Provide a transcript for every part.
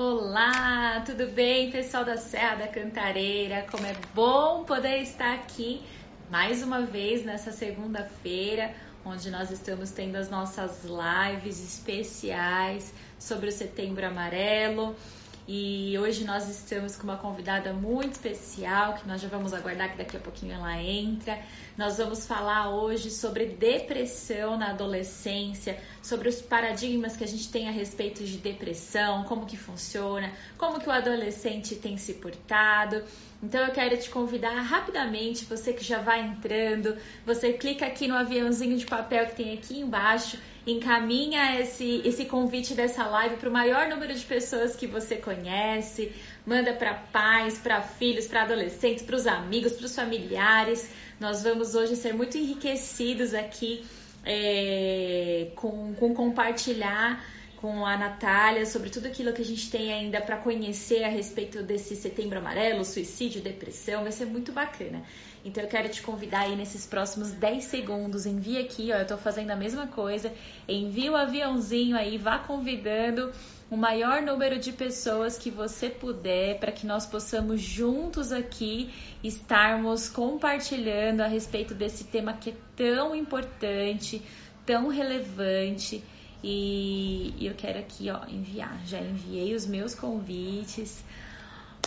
Olá, tudo bem, pessoal da Serra da Cantareira? Como é bom poder estar aqui mais uma vez nessa segunda-feira, onde nós estamos tendo as nossas lives especiais sobre o Setembro Amarelo. E hoje nós estamos com uma convidada muito especial, que nós já vamos aguardar que daqui a pouquinho ela entra. Nós vamos falar hoje sobre depressão na adolescência, sobre os paradigmas que a gente tem a respeito de depressão, como que funciona, como que o adolescente tem se portado. Então eu quero te convidar rapidamente, você que já vai entrando, você clica aqui no aviãozinho de papel que tem aqui embaixo encaminha esse, esse convite dessa live para o maior número de pessoas que você conhece, manda para pais, para filhos, para adolescentes, para os amigos, para os familiares. Nós vamos hoje ser muito enriquecidos aqui é, com, com compartilhar com a Natália sobre tudo aquilo que a gente tem ainda para conhecer a respeito desse setembro amarelo, suicídio, depressão, vai ser muito bacana. Então eu quero te convidar aí nesses próximos 10 segundos, envie aqui, ó, eu tô fazendo a mesma coisa, envie o aviãozinho aí, vá convidando o maior número de pessoas que você puder para que nós possamos juntos aqui estarmos compartilhando a respeito desse tema que é tão importante, tão relevante. E eu quero aqui, ó, enviar. Já enviei os meus convites.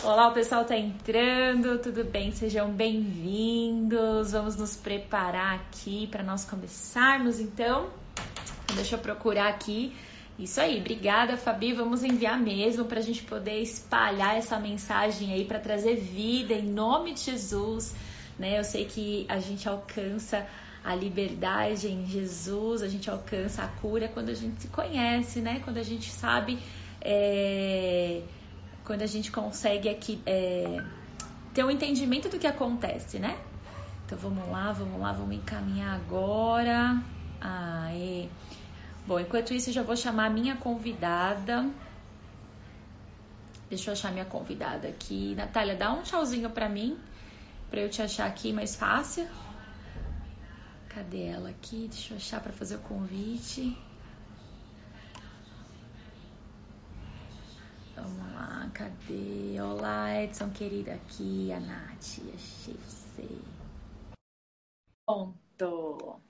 Olá, o pessoal tá entrando, tudo bem? Sejam bem-vindos. Vamos nos preparar aqui para nós começarmos, então. Deixa eu procurar aqui. Isso aí, obrigada, Fabi. Vamos enviar mesmo para a gente poder espalhar essa mensagem aí para trazer vida em nome de Jesus. Né? Eu sei que a gente alcança a liberdade em Jesus, a gente alcança a cura quando a gente se conhece, né? Quando a gente sabe. É quando a gente consegue aqui é, ter um entendimento do que acontece, né? Então vamos lá, vamos lá, vamos encaminhar agora. Aê. Bom, enquanto isso, eu já vou chamar a minha convidada. Deixa eu achar minha convidada aqui. Natália, dá um tchauzinho pra mim, pra eu te achar aqui mais fácil. Cadê ela aqui? Deixa eu achar pra fazer o convite. Vamos lá, cadê? Olá, Edson querida, aqui a Nath, achei você. Pronto.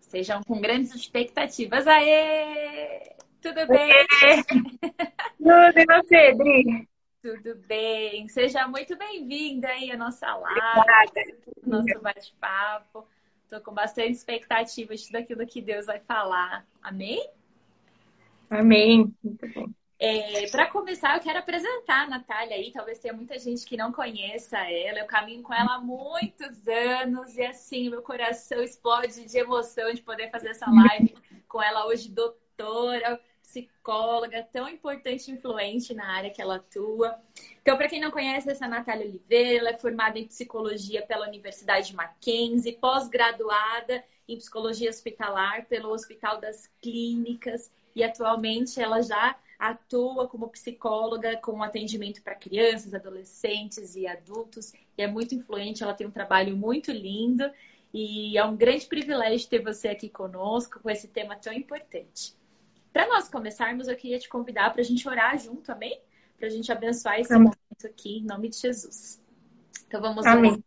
Sejam com grandes expectativas. Aê! Tudo bem? Tudo e você, Dri? Tudo bem. Seja muito bem-vinda aí à nossa live, nosso bate-papo. Estou com bastante expectativa de tudo aquilo que Deus vai falar. Amém? Amém. Muito bom. É, para começar, eu quero apresentar a Natália aí. Talvez tenha muita gente que não conheça ela. Eu caminho com ela há muitos anos e assim, meu coração explode de emoção de poder fazer essa live com ela hoje, doutora, psicóloga, tão importante e influente na área que ela atua. Então, para quem não conhece, essa é a Natália Oliveira, ela é formada em psicologia pela Universidade Mackenzie, pós-graduada em psicologia hospitalar pelo Hospital das Clínicas e atualmente ela já atua como psicóloga com atendimento para crianças, adolescentes e adultos e é muito influente. Ela tem um trabalho muito lindo e é um grande privilégio ter você aqui conosco com esse tema tão importante. Para nós começarmos, eu queria te convidar para a gente orar junto, amém? Para a gente abençoar esse amém. momento aqui, em nome de Jesus. Então vamos amém. Orar.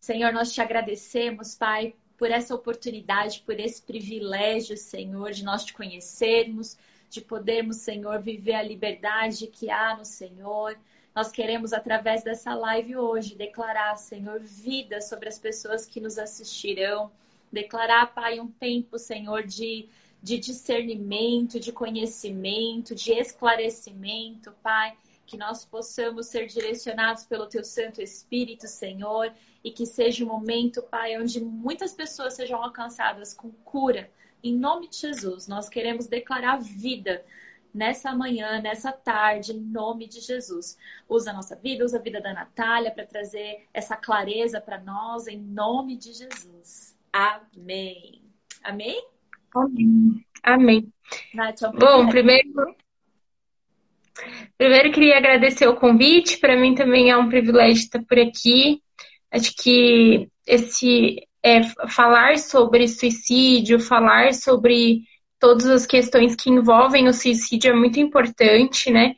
Senhor, nós te agradecemos, Pai, por essa oportunidade, por esse privilégio, Senhor, de nós te conhecermos, de podermos, Senhor, viver a liberdade que há no Senhor. Nós queremos, através dessa live hoje, declarar, Senhor, vida sobre as pessoas que nos assistirão. Declarar, Pai, um tempo, Senhor, de, de discernimento, de conhecimento, de esclarecimento, Pai que nós possamos ser direcionados pelo Teu Santo Espírito, Senhor, e que seja um momento, Pai, onde muitas pessoas sejam alcançadas com cura. Em nome de Jesus, nós queremos declarar vida nessa manhã, nessa tarde, em nome de Jesus. Usa a nossa vida, usa a vida da Natália para trazer essa clareza para nós, em nome de Jesus. Amém. Amém? Amém. Amém. Nath, Bom, primeiro, Primeiro, queria agradecer o convite. Para mim também é um privilégio estar por aqui. Acho que esse é, falar sobre suicídio, falar sobre todas as questões que envolvem o suicídio é muito importante, né?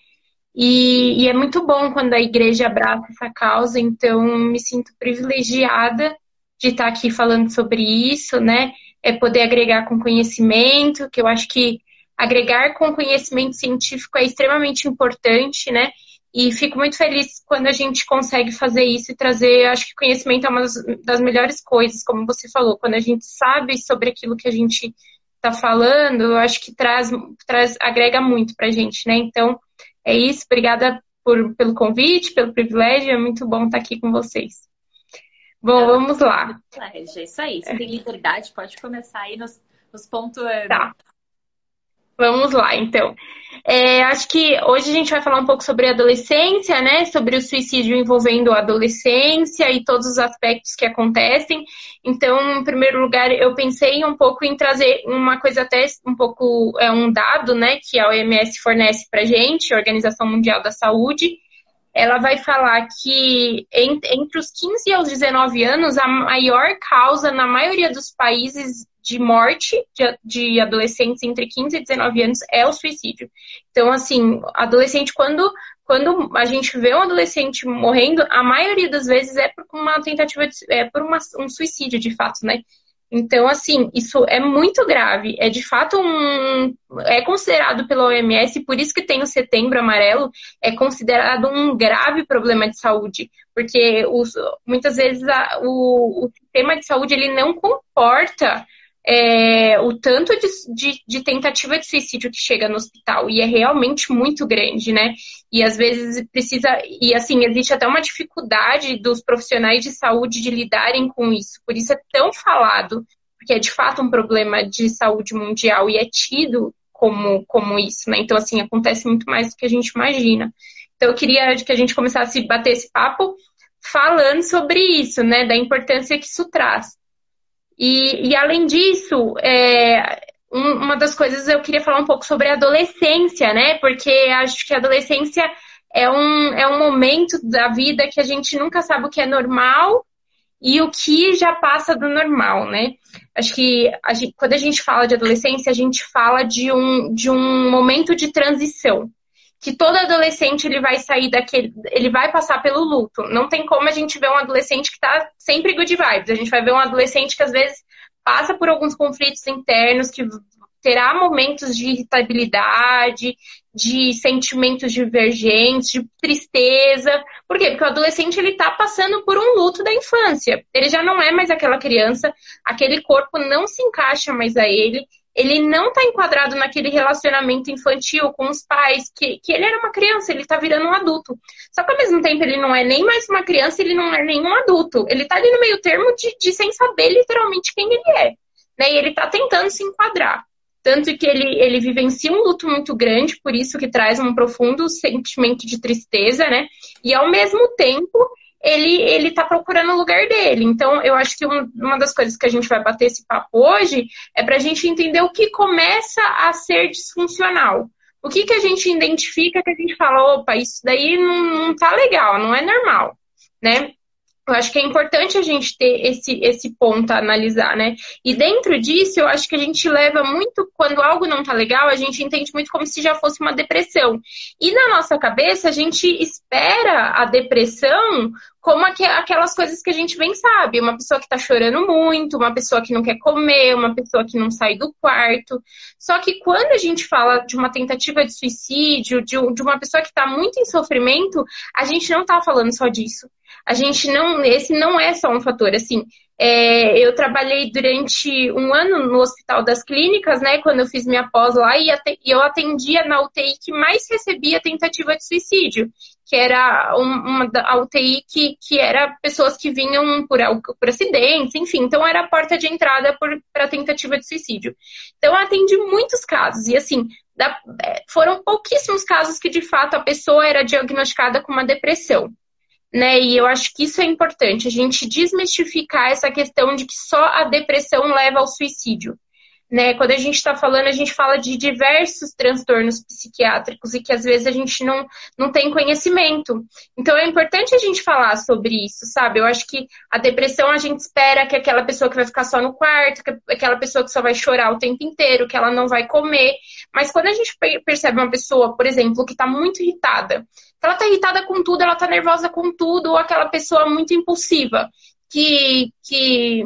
E, e, é muito bom quando a igreja abraça essa causa, então me sinto privilegiada de estar aqui falando sobre isso, né? É poder agregar com conhecimento, que eu acho que agregar com conhecimento científico é extremamente importante, né? E fico muito feliz quando a gente consegue fazer isso e trazer. Acho que conhecimento é uma das melhores coisas, como você falou. Quando a gente sabe sobre aquilo que a gente está falando, eu acho que traz, traz agrega muito para a gente, né? Então, é isso. Obrigada por, pelo convite, pelo privilégio. É muito bom estar aqui com vocês. Bom, vamos lá. É isso aí. Você tem liberdade, pode começar aí nos, nos pontuando. Tá. Vamos lá, então. É, acho que hoje a gente vai falar um pouco sobre adolescência, né? Sobre o suicídio envolvendo a adolescência e todos os aspectos que acontecem. Então, em primeiro lugar, eu pensei um pouco em trazer uma coisa até um pouco, é um dado, né? Que a OMS fornece para gente, Organização Mundial da Saúde. Ela vai falar que entre os 15 e os 19 anos, a maior causa na maioria dos países de morte de, de, adolescentes entre 15 e 19 anos é o suicídio. Então, assim, adolescente, quando, quando a gente vê um adolescente morrendo, a maioria das vezes é por uma tentativa, de, é por uma, um suicídio, de fato, né? Então, assim, isso é muito grave. É de fato um. É considerado pela OMS, por isso que tem o setembro amarelo, é considerado um grave problema de saúde. Porque os, muitas vezes a, o, o sistema de saúde ele não comporta é, o tanto de, de, de, tentativa de suicídio que chega no hospital e é realmente muito grande, né? E às vezes precisa, e assim, existe até uma dificuldade dos profissionais de saúde de lidarem com isso, por isso é tão falado, porque é de fato um problema de saúde mundial e é tido como, como isso, né? Então, assim, acontece muito mais do que a gente imagina. Então, eu queria que a gente começasse a bater esse papo falando sobre isso, né? Da importância que isso traz. E, e além disso, é, um, uma das coisas eu queria falar um pouco sobre a adolescência, né? Porque acho que a adolescência é um, é um momento da vida que a gente nunca sabe o que é normal e o que já passa do normal, né? Acho que a gente, quando a gente fala de adolescência, a gente fala de um, de um momento de transição que todo adolescente ele vai sair daquele, ele vai passar pelo luto. Não tem como a gente ver um adolescente que tá sempre good vibes. A gente vai ver um adolescente que às vezes passa por alguns conflitos internos, que terá momentos de irritabilidade, de sentimentos divergentes, de tristeza. Por quê? Porque o adolescente ele tá passando por um luto da infância. Ele já não é mais aquela criança, aquele corpo não se encaixa mais a ele, ele não está enquadrado naquele relacionamento infantil com os pais, que, que ele era uma criança, ele está virando um adulto. Só que ao mesmo tempo ele não é nem mais uma criança, ele não é nenhum adulto. Ele está ali no meio termo de, de sem saber literalmente quem ele é. Né? E ele está tentando se enquadrar. Tanto que ele, ele vivencia um luto muito grande, por isso que traz um profundo sentimento de tristeza, né? E ao mesmo tempo ele ele está procurando o lugar dele. Então, eu acho que uma das coisas que a gente vai bater esse papo hoje é para a gente entender o que começa a ser disfuncional. O que, que a gente identifica que a gente fala, opa, isso daí não, não tá legal, não é normal, né? Eu acho que é importante a gente ter esse, esse ponto a analisar, né? E dentro disso, eu acho que a gente leva muito, quando algo não tá legal, a gente entende muito como se já fosse uma depressão. E na nossa cabeça, a gente espera a depressão como aquelas coisas que a gente bem sabe. Uma pessoa que tá chorando muito, uma pessoa que não quer comer, uma pessoa que não sai do quarto. Só que quando a gente fala de uma tentativa de suicídio, de, uma pessoa que tá muito em sofrimento, a gente não tá falando só disso a gente não, esse não é só um fator, assim, é, eu trabalhei durante um ano no Hospital das Clínicas, né, quando eu fiz minha pós lá, e eu atendia na UTI que mais recebia tentativa de suicídio, que era uma, a UTI que, que era pessoas que vinham por, por acidentes, enfim, então era a porta de entrada para tentativa de suicídio. Então eu atendi muitos casos, e assim, da, é, foram pouquíssimos casos que de fato a pessoa era diagnosticada com uma depressão né? E eu acho que isso é importante, a gente desmistificar essa questão de que só a depressão leva ao suicídio. Né? Quando a gente está falando, a gente fala de diversos transtornos psiquiátricos e que às vezes a gente não, não tem conhecimento. Então é importante a gente falar sobre isso, sabe? Eu acho que a depressão a gente espera que aquela pessoa que vai ficar só no quarto, que aquela pessoa que só vai chorar o tempo inteiro, que ela não vai comer. Mas quando a gente percebe uma pessoa, por exemplo, que está muito irritada, ela está irritada com tudo, ela está nervosa com tudo, ou aquela pessoa muito impulsiva, que, que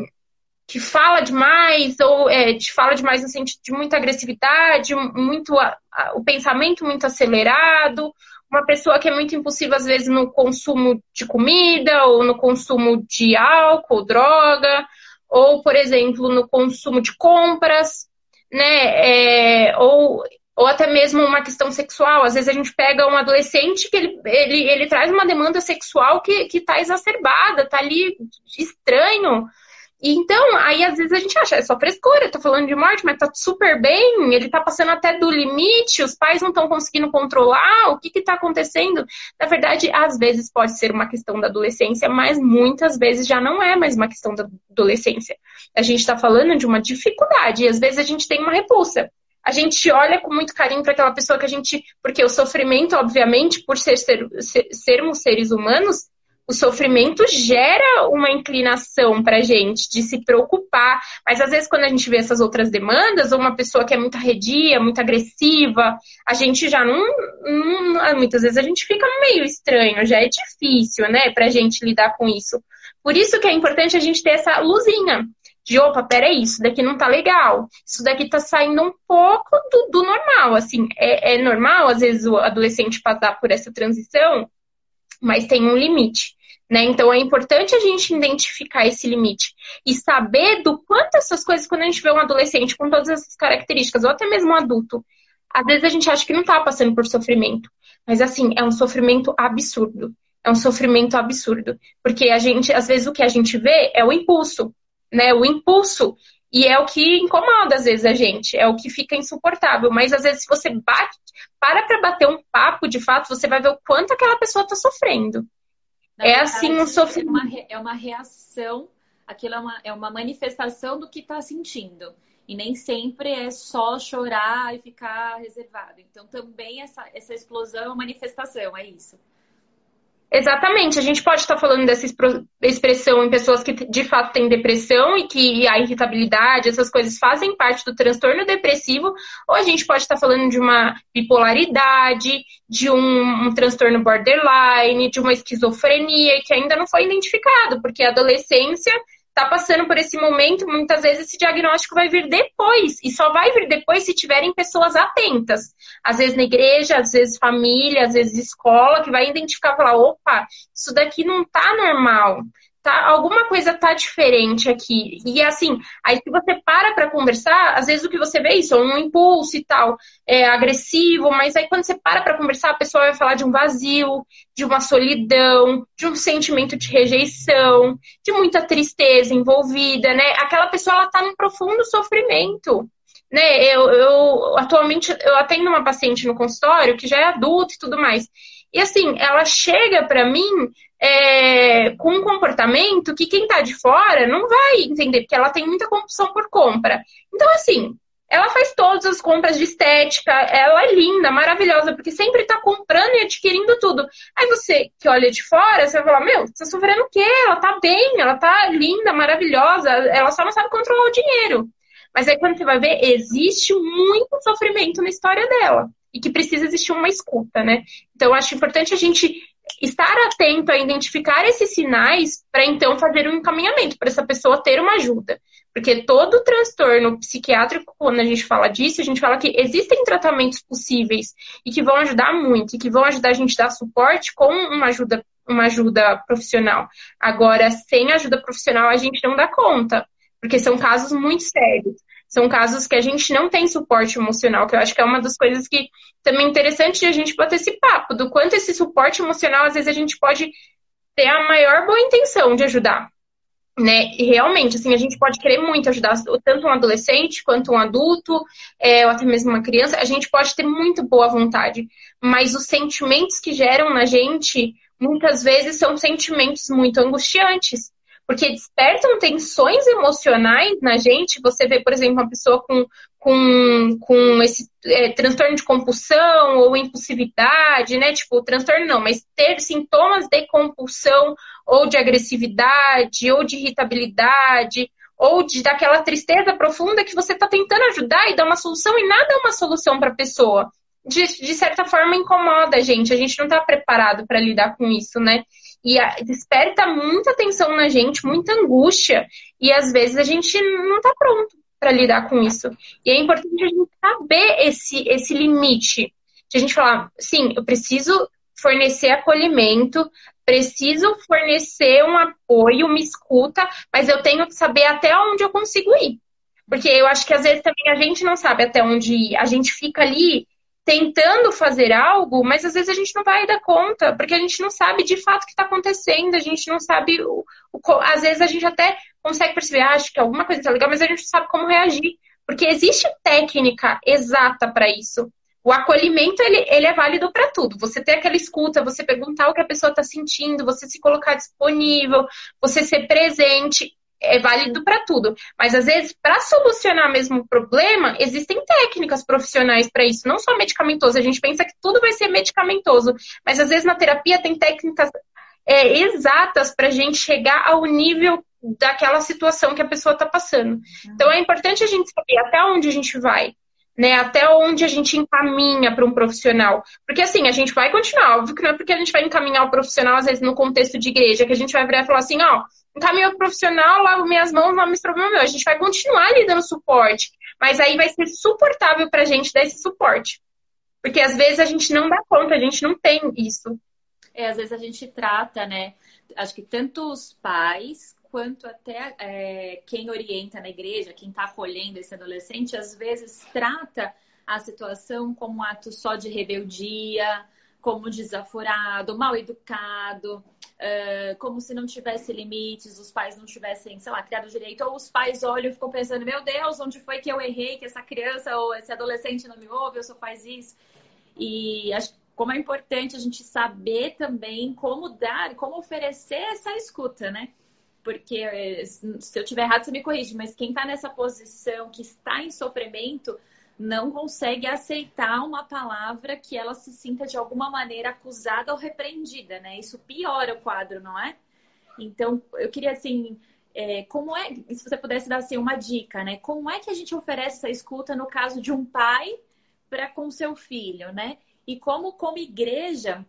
que fala demais, ou é, te fala demais no sentido de muita agressividade, muito a, a, o pensamento muito acelerado, uma pessoa que é muito impulsiva, às vezes, no consumo de comida, ou no consumo de álcool, droga, ou, por exemplo, no consumo de compras, né? É, ou, ou até mesmo uma questão sexual. Às vezes a gente pega um adolescente que ele, ele, ele traz uma demanda sexual que está exacerbada, está ali estranho e então, aí às vezes a gente acha, é só frescura, tá falando de morte, mas tá super bem, ele tá passando até do limite, os pais não estão conseguindo controlar, o que que tá acontecendo? Na verdade, às vezes pode ser uma questão da adolescência, mas muitas vezes já não é mais uma questão da adolescência. A gente tá falando de uma dificuldade, e às vezes a gente tem uma repulsa. A gente olha com muito carinho para aquela pessoa que a gente. Porque o sofrimento, obviamente, por ser, ser, ser, sermos seres humanos, o sofrimento gera uma inclinação para gente de se preocupar, mas às vezes quando a gente vê essas outras demandas, ou uma pessoa que é muito arredia, muito agressiva, a gente já não, não, muitas vezes a gente fica meio estranho, já é difícil, né, para a gente lidar com isso. Por isso que é importante a gente ter essa luzinha de opa, peraí, isso daqui não tá legal, isso daqui tá saindo um pouco do, do normal, assim, é, é normal às vezes o adolescente passar por essa transição, mas tem um limite. Né? Então é importante a gente identificar esse limite e saber do quanto essas coisas, quando a gente vê um adolescente com todas essas características, ou até mesmo um adulto, às vezes a gente acha que não está passando por sofrimento. Mas assim, é um sofrimento absurdo. É um sofrimento absurdo. Porque a gente, às vezes, o que a gente vê é o impulso, né? O impulso. E é o que incomoda, às vezes, a gente. É o que fica insuportável. Mas, às vezes, se você bate, para para bater um papo, de fato, você vai ver o quanto aquela pessoa está sofrendo. Na é verdade, assim um sofrimento. É uma, é uma reação, aquilo é uma, é uma manifestação do que está sentindo. E nem sempre é só chorar e ficar reservado. Então, também essa, essa explosão é uma manifestação, é isso. Exatamente, a gente pode estar falando dessa expressão em pessoas que de fato têm depressão e que a irritabilidade, essas coisas fazem parte do transtorno depressivo, ou a gente pode estar falando de uma bipolaridade, de um, um transtorno borderline, de uma esquizofrenia que ainda não foi identificado, porque a adolescência está passando por esse momento, muitas vezes esse diagnóstico vai vir depois, e só vai vir depois se tiverem pessoas atentas. Às vezes na igreja, às vezes família, às vezes escola, que vai identificar e falar, opa, isso daqui não tá normal tá, alguma coisa tá diferente aqui. E assim, aí se você para para conversar, às vezes o que você vê é isso, um impulso e tal, é agressivo, mas aí quando você para para conversar, a pessoa vai falar de um vazio, de uma solidão, de um sentimento de rejeição, de muita tristeza envolvida, né? Aquela pessoa ela tá num profundo sofrimento. Né, eu, eu atualmente eu atendo uma paciente no consultório que já é adulta e tudo mais. E assim, ela chega para mim é, com um comportamento que quem tá de fora não vai entender, porque ela tem muita compulsão por compra. Então, assim, ela faz todas as compras de estética, ela é linda, maravilhosa, porque sempre tá comprando e adquirindo tudo. Aí você que olha de fora, você vai falar, meu, você tá sofrendo o quê? Ela tá bem, ela tá linda, maravilhosa, ela só não sabe controlar o dinheiro. Mas aí quando você vai ver, existe muito sofrimento na história dela e que precisa existir uma escuta, né? Então, acho importante a gente estar atento a identificar esses sinais para então fazer um encaminhamento para essa pessoa ter uma ajuda. Porque todo transtorno psiquiátrico, quando a gente fala disso, a gente fala que existem tratamentos possíveis e que vão ajudar muito, e que vão ajudar a gente a dar suporte com uma ajuda, uma ajuda profissional. Agora, sem ajuda profissional, a gente não dá conta, porque são casos muito sérios são casos que a gente não tem suporte emocional, que eu acho que é uma das coisas que também é interessante de a gente bater esse papo, do quanto esse suporte emocional, às vezes, a gente pode ter a maior boa intenção de ajudar. Né? E realmente, assim, a gente pode querer muito ajudar tanto um adolescente quanto um adulto, é, ou até mesmo uma criança, a gente pode ter muito boa vontade, mas os sentimentos que geram na gente, muitas vezes, são sentimentos muito angustiantes, porque despertam tensões emocionais na gente. Você vê, por exemplo, uma pessoa com, com, com esse é, transtorno de compulsão ou impulsividade, né? Tipo, transtorno não, mas ter sintomas de compulsão ou de agressividade ou de irritabilidade ou de daquela tristeza profunda que você está tentando ajudar e dar uma solução e nada é uma solução para a pessoa. De, de certa forma incomoda a gente, a gente não está preparado para lidar com isso, né? E desperta muita tensão na gente, muita angústia, e às vezes a gente não está pronto para lidar com isso. E é importante a gente saber esse, esse limite. De a gente falar, sim, eu preciso fornecer acolhimento, preciso fornecer um apoio, uma escuta, mas eu tenho que saber até onde eu consigo ir. Porque eu acho que às vezes também a gente não sabe até onde ir. A gente fica ali tentando fazer algo, mas às vezes a gente não vai dar conta, porque a gente não sabe de fato o que está acontecendo, a gente não sabe. O, o, às vezes a gente até consegue perceber, ah, acho que alguma coisa está legal, mas a gente não sabe como reagir. Porque existe técnica exata para isso. O acolhimento, ele, ele é válido para tudo. Você ter aquela escuta, você perguntar o que a pessoa está sentindo, você se colocar disponível, você ser presente, é válido para tudo. Mas às vezes, para solucionar mesmo o problema, existem técnicas profissionais para isso, não só medicamentoso. A gente pensa que tudo vai ser medicamentoso, mas às vezes na terapia tem técnicas é, exatas para a gente chegar ao nível daquela situação que a pessoa está passando. Então é importante a gente saber até onde a gente vai né? Até onde a gente encaminha para um profissional. Porque assim, a gente vai continuar, óbvio que não é porque a gente vai encaminhar o profissional, às vezes, no contexto de igreja, que a gente vai virar e falar assim, ó, encaminha o profissional, lavo minhas mãos, lavo meus problemas meu. A gente vai continuar lhe dando suporte. Mas aí vai ser suportável para a gente dar esse suporte. Porque às vezes a gente não dá conta, a gente não tem isso. É, às vezes a gente trata, né? Acho que tanto os pais quanto até é, quem orienta na igreja, quem está acolhendo esse adolescente, às vezes trata a situação como um ato só de rebeldia, como desaforado, mal educado, como se não tivesse limites, os pais não tivessem, sei lá, criado direito, ou os pais olham e ficam pensando, meu Deus, onde foi que eu errei, que essa criança ou esse adolescente não me ouve, eu só faz isso. E acho como é importante a gente saber também como dar, como oferecer essa escuta, né? Porque eh, se eu tiver errado, você me corrige, mas quem está nessa posição, que está em sofrimento, não consegue aceitar uma palavra que ela se sinta de alguma maneira acusada ou repreendida, né? Isso piora o quadro, não é? Então, eu queria assim, é, como é, se você pudesse dar assim, uma dica, né? Como é que a gente oferece essa escuta no caso de um pai para com seu filho, né? E como, como igreja,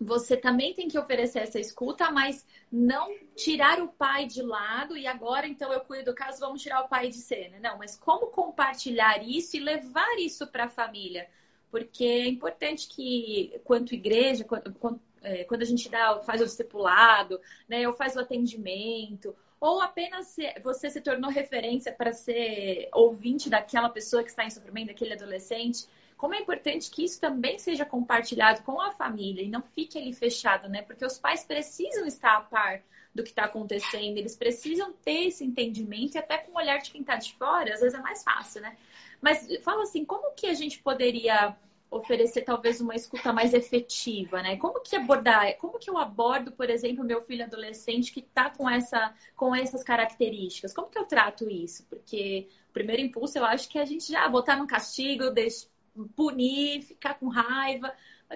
você também tem que oferecer essa escuta, mas não tirar o pai de lado e agora então eu cuido do caso, vamos tirar o pai de cena. Não, mas como compartilhar isso e levar isso para a família? Porque é importante que, quanto igreja, quando, é, quando a gente dá, faz o discipulado, né, ou faz o atendimento, ou apenas você se tornou referência para ser ouvinte daquela pessoa que está em sofrimento, daquele adolescente, como é importante que isso também seja compartilhado com a família e não fique ali fechado, né? Porque os pais precisam estar a par do que está acontecendo, eles precisam ter esse entendimento e até com o olhar de quem está de fora, às vezes é mais fácil, né? Mas fala assim, como que a gente poderia oferecer talvez uma escuta mais efetiva, né? Como que abordar, como que eu abordo, por exemplo, meu filho adolescente que está com essa com essas características? Como que eu trato isso? Porque o primeiro impulso eu acho que é a gente já botar no castigo, deixa, punir, ficar com raiva.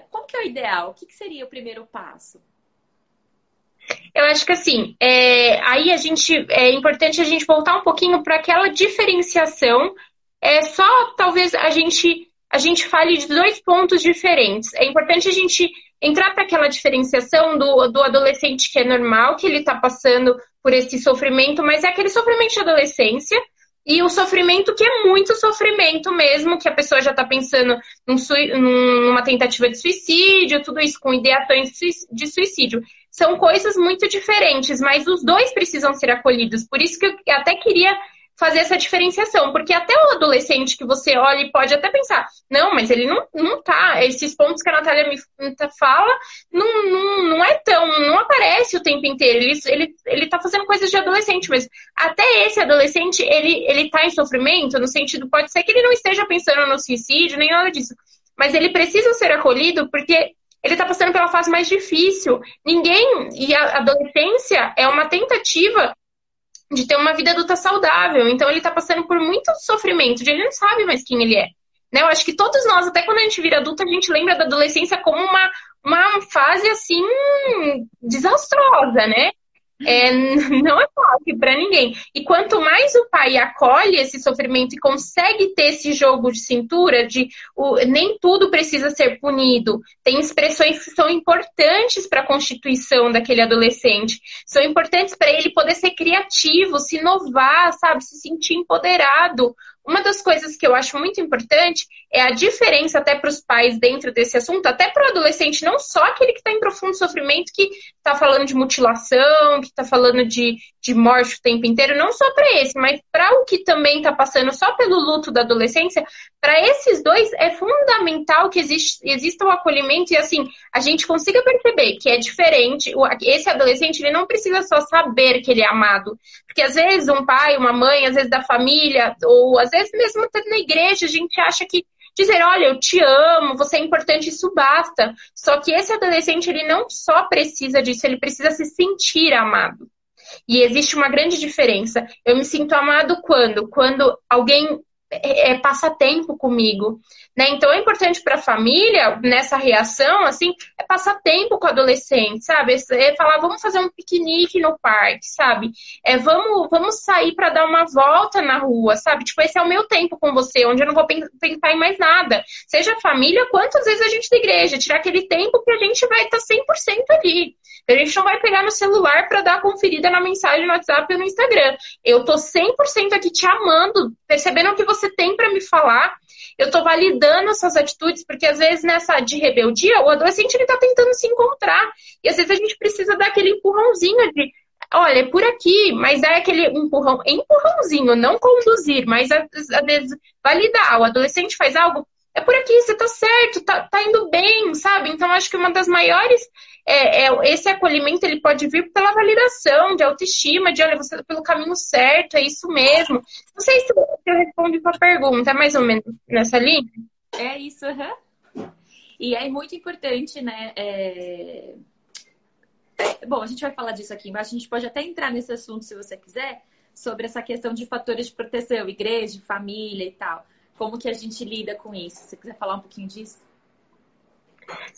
Como que é o ideal? O que, que seria o primeiro passo? Eu acho que assim, é, aí a gente é importante a gente voltar um pouquinho para aquela diferenciação. É só talvez a gente a gente fale de dois pontos diferentes. É importante a gente entrar para aquela diferenciação do, do adolescente que é normal, que ele está passando por esse sofrimento, mas é aquele sofrimento de adolescência, e o sofrimento que é muito sofrimento mesmo, que a pessoa já está pensando num, numa tentativa de suicídio, tudo isso com ideações de suicídio. São coisas muito diferentes, mas os dois precisam ser acolhidos. Por isso que eu até queria fazer essa diferenciação, porque até o adolescente que você olha e pode até pensar, não, mas ele não, não tá, esses pontos que a Natália me fala, não, não, não é tão, não aparece o tempo inteiro, ele, ele, ele tá fazendo coisas de adolescente, mas até esse adolescente, ele, ele tá em sofrimento, no sentido, pode ser que ele não esteja pensando no suicídio, nem nada disso, mas ele precisa ser acolhido porque ele está passando pela fase mais difícil. Ninguém. E a adolescência é uma tentativa de ter uma vida adulta saudável. Então ele está passando por muito sofrimento, ele não sabe mais quem ele é. Né? Eu acho que todos nós, até quando a gente vira adulta, a gente lembra da adolescência como uma, uma fase assim desastrosa, né? É, não é fácil para ninguém. E quanto mais o pai acolhe esse sofrimento e consegue ter esse jogo de cintura, de o, nem tudo precisa ser punido, tem expressões que são importantes para a constituição daquele adolescente, são importantes para ele poder ser criativo, se inovar, sabe, se sentir empoderado. Uma das coisas que eu acho muito importante é a diferença até para os pais dentro desse assunto, até para o adolescente, não só aquele que está em profundo sofrimento, que está falando de mutilação, que está falando de, de morte o tempo inteiro, não só para esse, mas para o que também está passando só pelo luto da adolescência, para esses dois é fundamental que existe, exista o um acolhimento e assim, a gente consiga perceber que é diferente. Esse adolescente ele não precisa só saber que ele é amado. Porque às vezes um pai, uma mãe, às vezes da família, ou às vezes mesmo até na igreja, a gente acha que dizer, olha, eu te amo, você é importante, isso basta. Só que esse adolescente, ele não só precisa disso, ele precisa se sentir amado. E existe uma grande diferença. Eu me sinto amado quando? Quando alguém é, é, passa tempo comigo. Né? Então é importante para a família, nessa reação, assim, é passar tempo com o adolescente, sabe? É falar, vamos fazer um piquenique no parque, sabe? É, vamos, vamos sair para dar uma volta na rua, sabe? Tipo, esse é o meu tempo com você, onde eu não vou pensar em mais nada. Seja família, quantas vezes a gente da igreja, tirar aquele tempo que a gente vai estar tá 100% ali. A gente não vai pegar no celular para dar conferida na mensagem no WhatsApp ou no Instagram. Eu tô 100% aqui te amando, percebendo o que você tem para me falar. Eu tô validando suas atitudes, porque às vezes nessa de rebeldia, o adolescente ele tá tentando se encontrar. E às vezes a gente precisa dar aquele empurrãozinho de olha, é por aqui, mas é aquele empurrão, empurrãozinho, não conduzir, mas às vezes validar. O adolescente faz algo, é por aqui, você tá certo, tá, tá indo bem, sabe? Então, acho que uma das maiores, é, é, esse acolhimento, ele pode vir pela validação, de autoestima, de, olha, você tá pelo caminho certo, é isso mesmo. Não sei se eu respondi a pergunta, mais ou menos nessa linha? É isso, uhum. E é muito importante, né, é... É, bom, a gente vai falar disso aqui embaixo, a gente pode até entrar nesse assunto, se você quiser, sobre essa questão de fatores de proteção, igreja, família e tal. Como que a gente lida com isso? Se você quiser falar um pouquinho disso?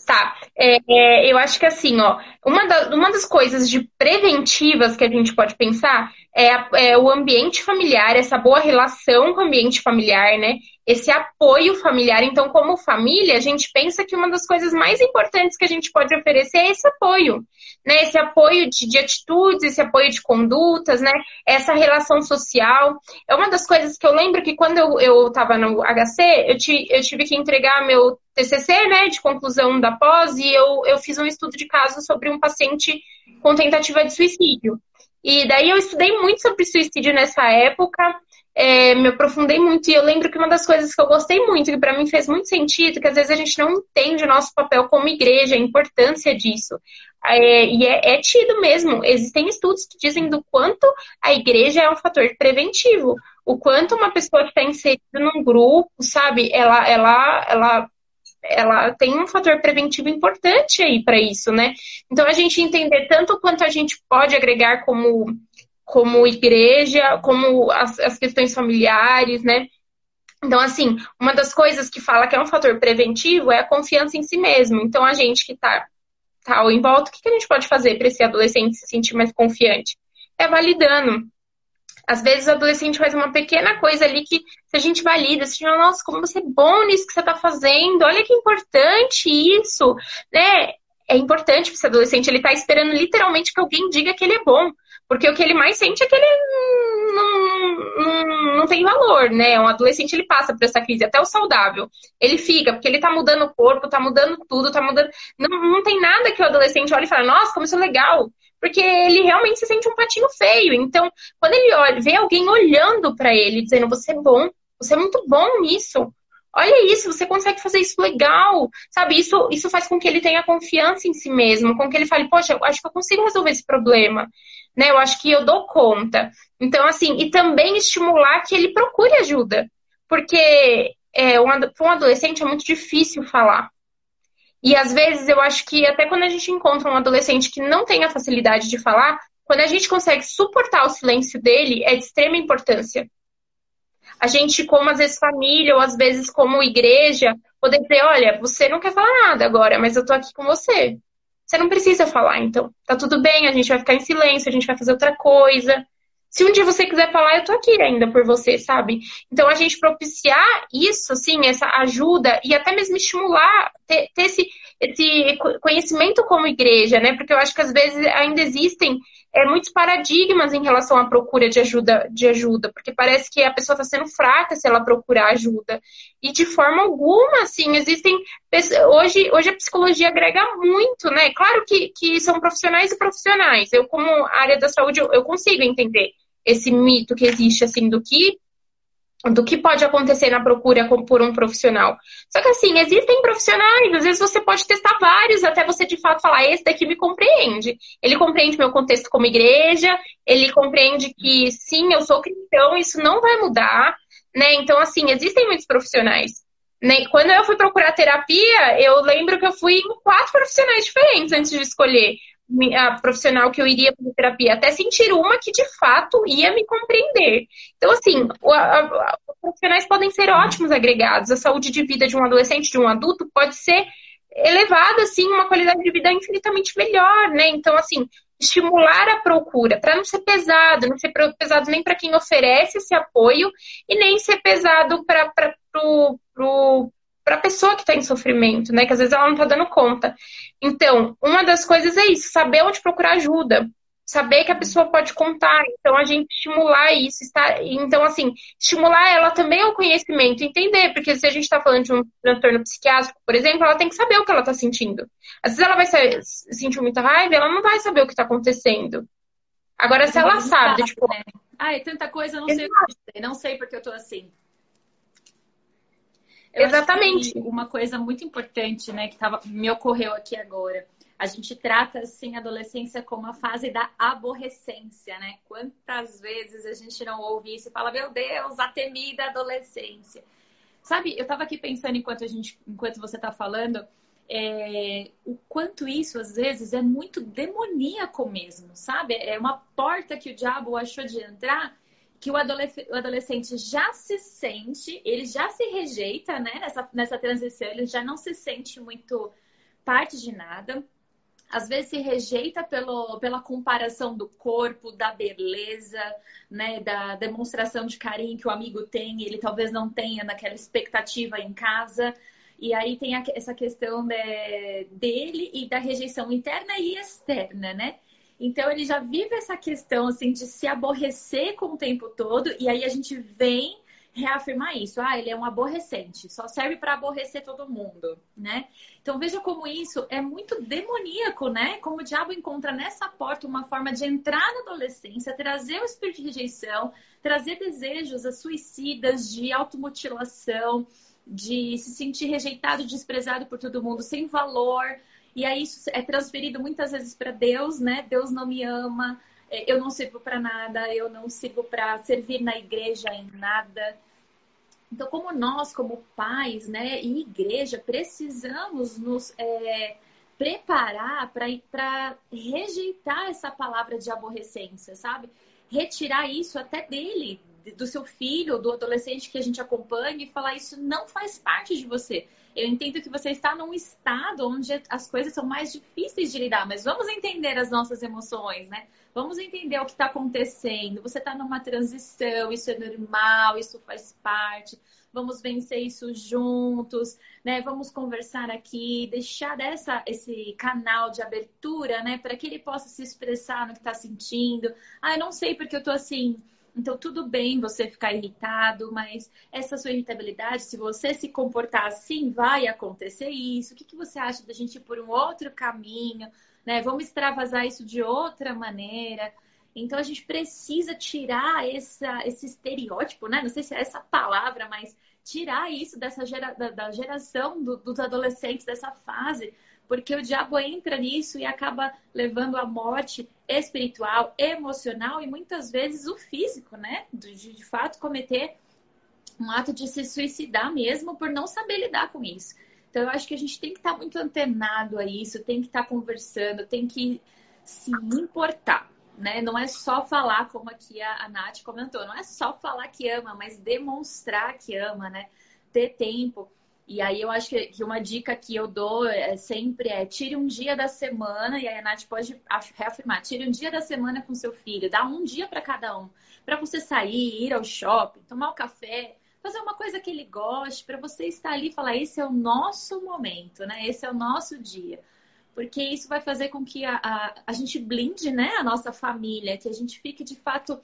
Tá, é, é, eu acho que assim, ó, uma, da, uma das coisas de preventivas que a gente pode pensar é, é, o ambiente familiar, essa boa relação com o ambiente familiar, né? Esse apoio familiar. Então, como família, a gente pensa que uma das coisas mais importantes que a gente pode oferecer é esse apoio, né? Esse apoio de, de atitudes, esse apoio de condutas, né? Essa relação social. É uma das coisas que eu lembro que quando eu, eu tava no HC, eu, ti, eu tive que entregar meu TCC, né, de conclusão da pós, e eu, eu fiz um estudo de caso sobre um paciente com tentativa de suicídio. E daí eu estudei muito sobre suicídio nessa época, é, me aprofundei muito e eu lembro que uma das coisas que eu gostei muito, que para mim fez muito sentido, que às vezes a gente não entende o nosso papel como igreja, a importância disso. É, e é, é, tido mesmo. Existem estudos que dizem do quanto a igreja é um fator preventivo. O quanto uma pessoa que está inserida num grupo, sabe, ela, ela, ela ela tem um fator preventivo importante aí para isso, né? Então a gente entender tanto quanto a gente pode agregar como, como igreja, como as, as questões familiares, né? Então, assim, uma das coisas que fala que é um fator preventivo é a confiança em si mesmo. Então, a gente que está tá ao em volta, o que, que a gente pode fazer para esse adolescente se sentir mais confiante? É validando. Às vezes o adolescente faz uma pequena coisa ali que se a gente valida, se a gente nossa, como você é bom nisso que você está fazendo, olha que importante isso, né? É importante para esse adolescente, ele está esperando literalmente que alguém diga que ele é bom. Porque o que ele mais sente é que ele não, não, não tem valor, né? Um adolescente ele passa por essa crise, até o saudável. Ele fica, porque ele tá mudando o corpo, tá mudando tudo, tá mudando. Não, não tem nada que o adolescente olhe e fale, nossa, como isso é legal porque ele realmente se sente um patinho feio. Então, quando ele olha, vê alguém olhando para ele, dizendo: Você é bom, você é muito bom nisso. Olha isso, você consegue fazer isso legal, sabe? Isso, isso faz com que ele tenha confiança em si mesmo, com que ele fale, poxa, eu acho que eu consigo resolver esse problema, né? Eu acho que eu dou conta. Então, assim, e também estimular que ele procure ajuda, porque é, um, para um adolescente é muito difícil falar. E às vezes eu acho que até quando a gente encontra um adolescente que não tem a facilidade de falar, quando a gente consegue suportar o silêncio dele, é de extrema importância. A gente, como às vezes família, ou às vezes como igreja, poder dizer, olha, você não quer falar nada agora, mas eu tô aqui com você. Você não precisa falar, então. Tá tudo bem, a gente vai ficar em silêncio, a gente vai fazer outra coisa. Se um dia você quiser falar, eu tô aqui ainda por você, sabe? Então a gente propiciar isso, assim, essa ajuda e até mesmo estimular, ter, ter esse, esse conhecimento como igreja, né? Porque eu acho que às vezes ainda existem é, muitos paradigmas em relação à procura de ajuda, de ajuda, porque parece que a pessoa está sendo fraca se ela procurar ajuda. E de forma alguma, assim, existem. Hoje, hoje a psicologia agrega muito, né? Claro que, que são profissionais e profissionais. Eu, como área da saúde, eu, eu consigo entender esse mito que existe, assim, do que do que pode acontecer na procura por um profissional. Só que assim, existem profissionais, às vezes você pode testar vários até você de fato falar, esse daqui me compreende. Ele compreende meu contexto como igreja, ele compreende que sim, eu sou cristão, isso não vai mudar, né? Então, assim, existem muitos profissionais. Né? Quando eu fui procurar terapia, eu lembro que eu fui em quatro profissionais diferentes antes de escolher a profissional que eu iria fazer terapia, até sentir uma que de fato ia me compreender. Então, assim, os profissionais podem ser ótimos agregados. A saúde de vida de um adolescente, de um adulto, pode ser elevada, assim, uma qualidade de vida infinitamente melhor, né? Então, assim, estimular a procura, para não ser pesado, não ser pesado nem para quem oferece esse apoio e nem ser pesado para pro, para a pessoa que está em sofrimento, né? Que às vezes ela não está dando conta. Então, uma das coisas é isso, saber onde procurar ajuda, saber que a pessoa pode contar. Então, a gente estimular isso, está, então assim, estimular ela também ao conhecimento, entender, porque se a gente está falando de um transtorno psiquiátrico, por exemplo, ela tem que saber o que ela está sentindo. Às vezes ela vai sentir muita raiva, ela não vai saber o que está acontecendo. Agora, se ela sabe, tipo, né? ah, é tanta coisa, eu não sei o que dizer, não sei porque eu tô assim. Eu Exatamente. uma coisa muito importante, né, que tava, me ocorreu aqui agora. A gente trata, assim, a adolescência como a fase da aborrecência, né? Quantas vezes a gente não ouve isso e fala, meu Deus, a temida adolescência. Sabe, eu tava aqui pensando enquanto, a gente, enquanto você tá falando, é, o quanto isso, às vezes, é muito demoníaco mesmo, sabe? É uma porta que o diabo achou de entrar que o adolescente já se sente, ele já se rejeita, né? Nessa, nessa transição, ele já não se sente muito parte de nada. Às vezes se rejeita pelo, pela comparação do corpo, da beleza, né? Da demonstração de carinho que o amigo tem, ele talvez não tenha naquela expectativa em casa. E aí tem essa questão de, dele e da rejeição interna e externa, né? Então ele já vive essa questão assim de se aborrecer com o tempo todo e aí a gente vem reafirmar isso. Ah, ele é um aborrecente, só serve para aborrecer todo mundo, né? Então veja como isso é muito demoníaco, né? Como o diabo encontra nessa porta uma forma de entrar na adolescência, trazer o espírito de rejeição, trazer desejos suicidas de automutilação, de se sentir rejeitado, desprezado por todo mundo, sem valor, e aí isso é transferido muitas vezes para Deus, né? Deus não me ama, é, eu não sirvo para nada, eu não sirvo para servir na igreja em nada. Então, como nós, como pais, né, e igreja, precisamos nos é, preparar para rejeitar essa palavra de aborrecência, sabe? Retirar isso até dele, do seu filho, do adolescente que a gente acompanha e falar isso não faz parte de você. Eu entendo que você está num estado onde as coisas são mais difíceis de lidar, mas vamos entender as nossas emoções, né? Vamos entender o que está acontecendo. Você está numa transição, isso é normal, isso faz parte. Vamos vencer isso juntos, né? Vamos conversar aqui, deixar essa, esse canal de abertura, né? Para que ele possa se expressar no que está sentindo. Ah, eu não sei porque eu tô assim. Então, tudo bem você ficar irritado, mas essa sua irritabilidade, se você se comportar assim, vai acontecer isso. O que, que você acha da gente ir por um outro caminho? Né? Vamos extravasar isso de outra maneira. Então, a gente precisa tirar essa, esse estereótipo, né? Não sei se é essa palavra, mas tirar isso dessa gera, da, da geração do, dos adolescentes, dessa fase, porque o diabo entra nisso e acaba levando à morte espiritual, emocional e muitas vezes o físico, né? De, de fato cometer um ato de se suicidar mesmo por não saber lidar com isso. Então eu acho que a gente tem que estar muito antenado a isso, tem que estar conversando, tem que se importar. né? Não é só falar, como aqui a, a Nath comentou, não é só falar que ama, mas demonstrar que ama, né? Ter tempo. E aí eu acho que, uma dica que eu dou é, sempre é tire um dia da semana, e aí a Nath pode reafirmar, tire um dia da semana com seu filho, dá um dia para cada um, para você sair, ir ao shopping, tomar um café, fazer uma coisa que ele goste, para você estar ali e falar, esse é o nosso momento, né? Esse é o nosso dia porque isso vai fazer com que a, a, a gente blinde né, a nossa família, que a gente fique de fato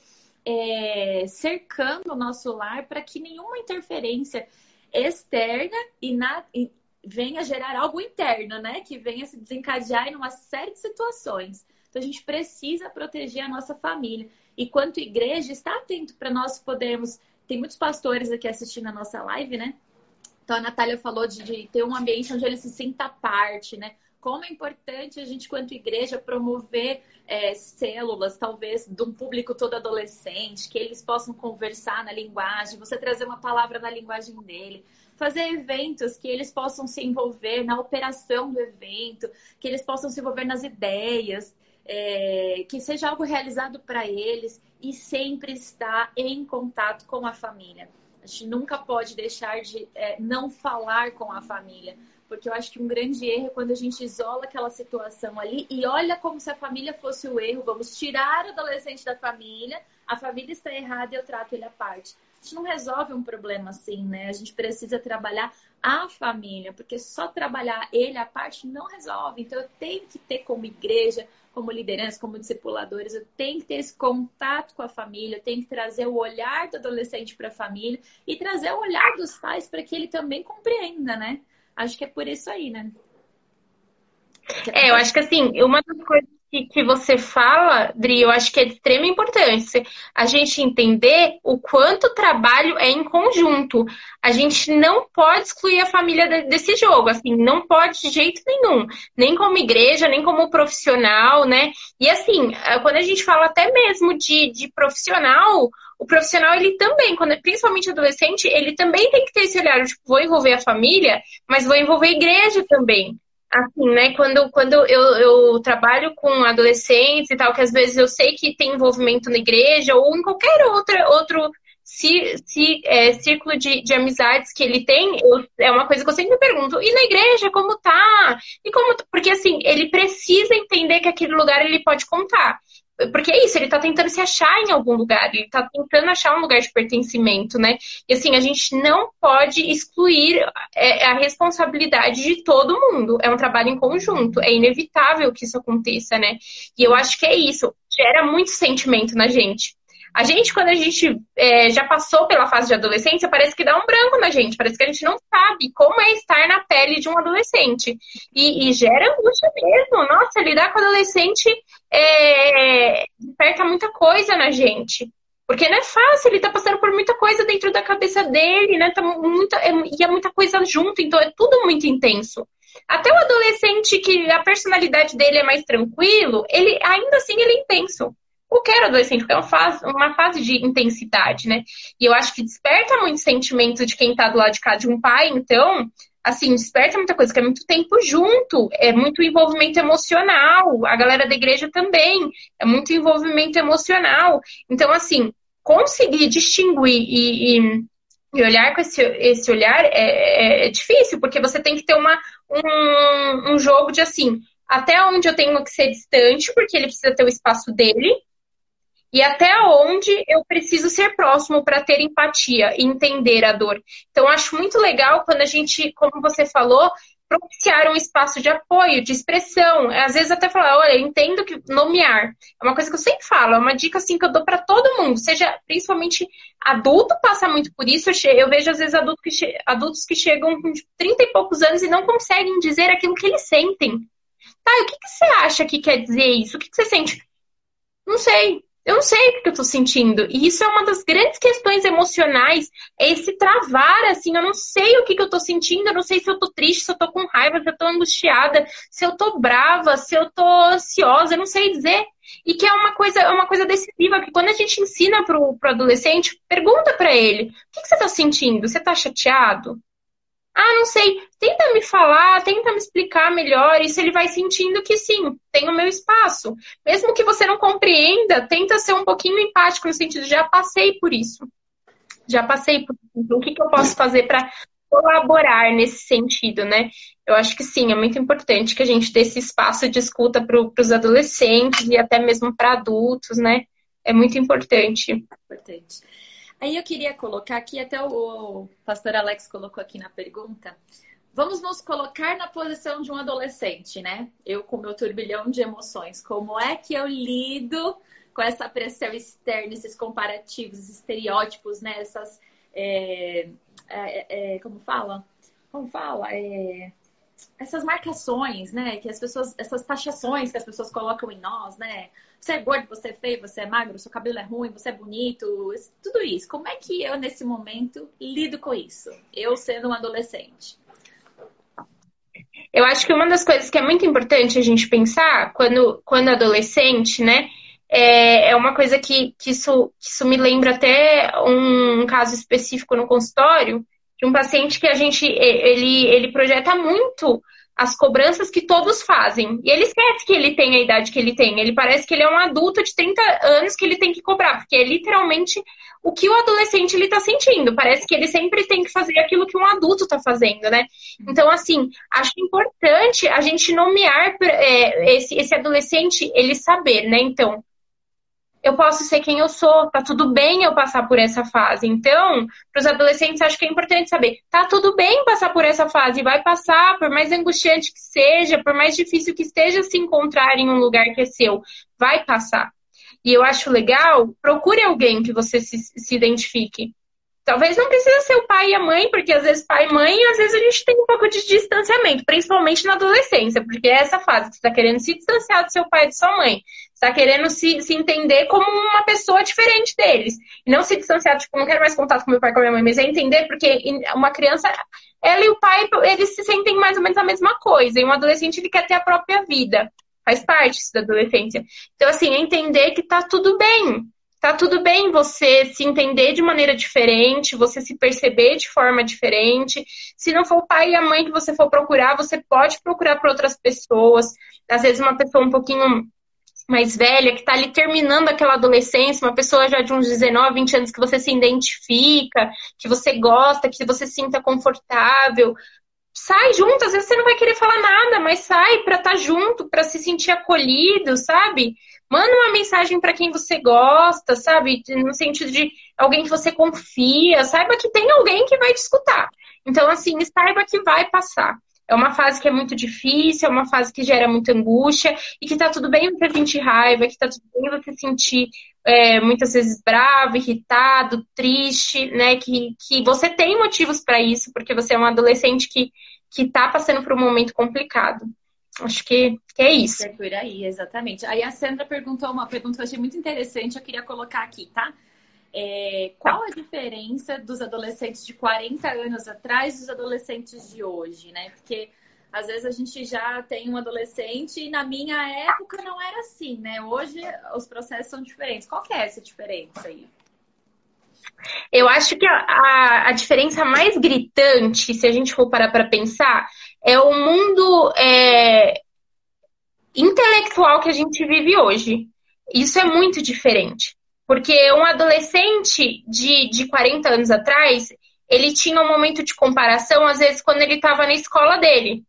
é, cercando o nosso lar para que nenhuma interferência externa e, na, e venha gerar algo interno, né? Que venha se desencadear em uma série de situações. Então a gente precisa proteger a nossa família. E quanto igreja, está atento para nós podermos. Tem muitos pastores aqui assistindo a nossa live, né? Então a Natália falou de, de ter um ambiente onde ele se sinta parte, né? Como é importante a gente, quanto igreja, promover é, células, talvez, de um público todo adolescente, que eles possam conversar na linguagem, você trazer uma palavra na linguagem dele, fazer eventos que eles possam se envolver na operação do evento, que eles possam se envolver nas ideias, é, que seja algo realizado para eles e sempre estar em contato com a família. A gente nunca pode deixar de é, não falar com a família, porque eu acho que um grande erro é quando a gente isola aquela situação ali e olha como se a família fosse o erro. Vamos tirar o adolescente da família, a família está errada e eu trato ele à parte. A gente não resolve um problema assim, né? A gente precisa trabalhar a família, porque só trabalhar ele à parte não resolve. Então eu tenho que ter como igreja, como liderança, como discipuladores, eu tenho que ter esse contato com a família, eu tenho que trazer o olhar do adolescente para a família e trazer o olhar dos pais para que ele também compreenda, né? Acho que é por isso aí, né? É, eu acho que assim, uma das coisas que, que você fala, Dri, eu acho que é de extrema importância a gente entender o quanto o trabalho é em conjunto. A gente não pode excluir a família desse jogo, assim, não pode de jeito nenhum, nem como igreja, nem como profissional, né? E assim, quando a gente fala até mesmo de, de profissional, o profissional, ele também, quando, principalmente adolescente, ele também tem que ter esse olhar, tipo, vou envolver a família, mas vou envolver a igreja também. Assim, né, quando, quando eu, eu trabalho com adolescentes e tal, que às vezes eu sei que tem envolvimento na igreja ou em qualquer outra, outro é, círculo de, de amizades que ele tem, eu, é uma coisa que eu sempre me pergunto, e na igreja, como tá? E como, porque assim, ele precisa entender que aquele lugar ele pode contar. Porque é isso, ele tá tentando se achar em algum lugar, ele tá tentando achar um lugar de pertencimento, né? E assim, a gente não pode excluir é, a responsabilidade de todo mundo. É um trabalho em conjunto, é inevitável que isso aconteça, né? E eu acho que é isso, gera muito sentimento na gente. A gente, quando a gente é, já passou pela fase de adolescência, parece que dá um branco na gente, parece que a gente não sabe como é estar na pele de um adolescente. E, e gera angústia mesmo. Nossa, lidar com adolescente é, desperta muita coisa na gente. Porque não é fácil, ele tá passando por muita coisa dentro da cabeça dele, né? Tá muita, é, e é muita coisa junto, então é tudo muito intenso. Até o adolescente que a personalidade dele é mais tranquilo, ele ainda assim ele é intenso. Qualquer adolescente, porque é uma fase, uma fase de intensidade, né? E eu acho que desperta muito sentimento de quem tá do lado de cá de um pai, então, assim, desperta muita coisa, que é muito tempo junto, é muito envolvimento emocional, a galera da igreja também, é muito envolvimento emocional. Então, assim, conseguir distinguir e, e, e olhar com esse, esse olhar é, é, é, difícil, porque você tem que ter uma, um, um jogo de assim, até onde eu tenho que ser distante, porque ele precisa ter o espaço dele, e até onde eu preciso ser próximo para ter empatia e entender a dor. Então, acho muito legal quando a gente, como você falou, propiciar um espaço de apoio, de expressão. Às vezes até falar, olha, entendo que nomear. É uma coisa que eu sempre falo, é uma dica assim que eu dou para todo mundo, seja principalmente adulto passa muito por isso. Eu vejo às vezes adultos que, adultos que chegam com 30 e poucos anos e não conseguem dizer aquilo que eles sentem. Tá, o que, que você acha que quer dizer isso? O que, que você sente? Não sei eu não sei o que eu tô sentindo. E isso é uma das grandes questões emocionais, é esse travar, assim, eu não sei o que, que eu tô sentindo, eu não sei se eu tô triste, se eu tô com raiva, se eu tô angustiada, se eu tô brava, se eu tô ansiosa, eu não sei dizer. E que é uma coisa, é uma coisa decisiva, que quando a gente ensina pro, pro adolescente, pergunta para ele, o que, que você tá sentindo? Você tá chateado? Ah, não sei. Tenta me falar, tenta me explicar melhor. Isso ele vai sentindo que sim, tem o meu espaço. Mesmo que você não compreenda, tenta ser um pouquinho empático no sentido já passei por isso. Já passei por isso. Então, o que, que eu posso fazer para colaborar nesse sentido, né? Eu acho que sim, é muito importante que a gente dê esse espaço de escuta para os adolescentes e até mesmo para adultos, né? É muito importante. Importante. Aí eu queria colocar aqui, até o, pastor Alex colocou aqui na pergunta. Vamos nos colocar na posição de um adolescente, né? Eu com meu turbilhão de emoções. Como é que eu lido com essa pressão externa, esses comparativos, estereótipos, né? Essas. É, é, é, como fala? Como fala? É, essas marcações, né? Que as pessoas, essas taxações que as pessoas colocam em nós, né? Você é gordo, você é feio, você é magro, seu cabelo é ruim, você é bonito, tudo isso. Como é que eu, nesse momento, lido com isso? Eu sendo um adolescente. Eu acho que uma das coisas que é muito importante a gente pensar quando, quando adolescente, né? É, é uma coisa que, que, isso, que isso me lembra até um caso específico no consultório, de um paciente que a gente ele, ele projeta muito as cobranças que todos fazem. E ele esquece que ele tem a idade que ele tem. Ele parece que ele é um adulto de 30 anos que ele tem que cobrar, porque é literalmente o que o adolescente ele tá sentindo. Parece que ele sempre tem que fazer aquilo que um adulto tá fazendo, né? Então, assim, acho importante a gente nomear é, esse, esse adolescente, ele saber, né? Então, eu posso ser quem eu sou, tá tudo bem eu passar por essa fase. Então, para os adolescentes, acho que é importante saber, tá tudo bem passar por essa fase, vai passar, por mais angustiante que seja, por mais difícil que esteja se encontrar em um lugar que é seu, vai passar. E eu acho legal, procure alguém que você se, se identifique. Talvez não precisa ser o pai e a mãe, porque às vezes pai e mãe, às vezes a gente tem um pouco de distanciamento, principalmente na adolescência, porque é essa fase que você está querendo se distanciar do seu pai e de sua mãe está querendo se, se entender como uma pessoa diferente deles. E não se distanciar, tipo, não quero mais contato com meu pai com a minha mãe, mas é entender porque uma criança, ela e o pai, eles se sentem mais ou menos a mesma coisa. E um adolescente, ele quer ter a própria vida. Faz parte da adolescência. Então, assim, é entender que tá tudo bem. Tá tudo bem você se entender de maneira diferente, você se perceber de forma diferente. Se não for o pai e a mãe que você for procurar, você pode procurar para outras pessoas. Às vezes, uma pessoa um pouquinho mais velha, que está ali terminando aquela adolescência, uma pessoa já de uns 19, 20 anos que você se identifica, que você gosta, que você se sinta confortável. Sai junto, às vezes você não vai querer falar nada, mas sai para estar tá junto, para se sentir acolhido, sabe? Manda uma mensagem para quem você gosta, sabe? No sentido de alguém que você confia, saiba que tem alguém que vai te escutar. Então, assim, saiba que vai passar. É uma fase que é muito difícil, é uma fase que gera muita angústia e que tá tudo bem você sentir raiva, que tá tudo bem você sentir é, muitas vezes bravo, irritado, triste, né? Que, que você tem motivos para isso, porque você é um adolescente que, que tá passando por um momento complicado. Acho que, que é isso. É por aí, exatamente. Aí a Sandra perguntou uma pergunta que eu achei muito interessante, eu queria colocar aqui, tá? É, qual a diferença dos adolescentes de 40 anos atrás dos adolescentes de hoje, né? Porque às vezes a gente já tem um adolescente e na minha época não era assim, né? Hoje os processos são diferentes. Qual que é essa diferença aí? Eu acho que a, a, a diferença mais gritante, se a gente for parar para pensar, é o mundo é, intelectual que a gente vive hoje. Isso é muito diferente. Porque um adolescente de, de 40 anos atrás, ele tinha um momento de comparação, às vezes, quando ele estava na escola dele.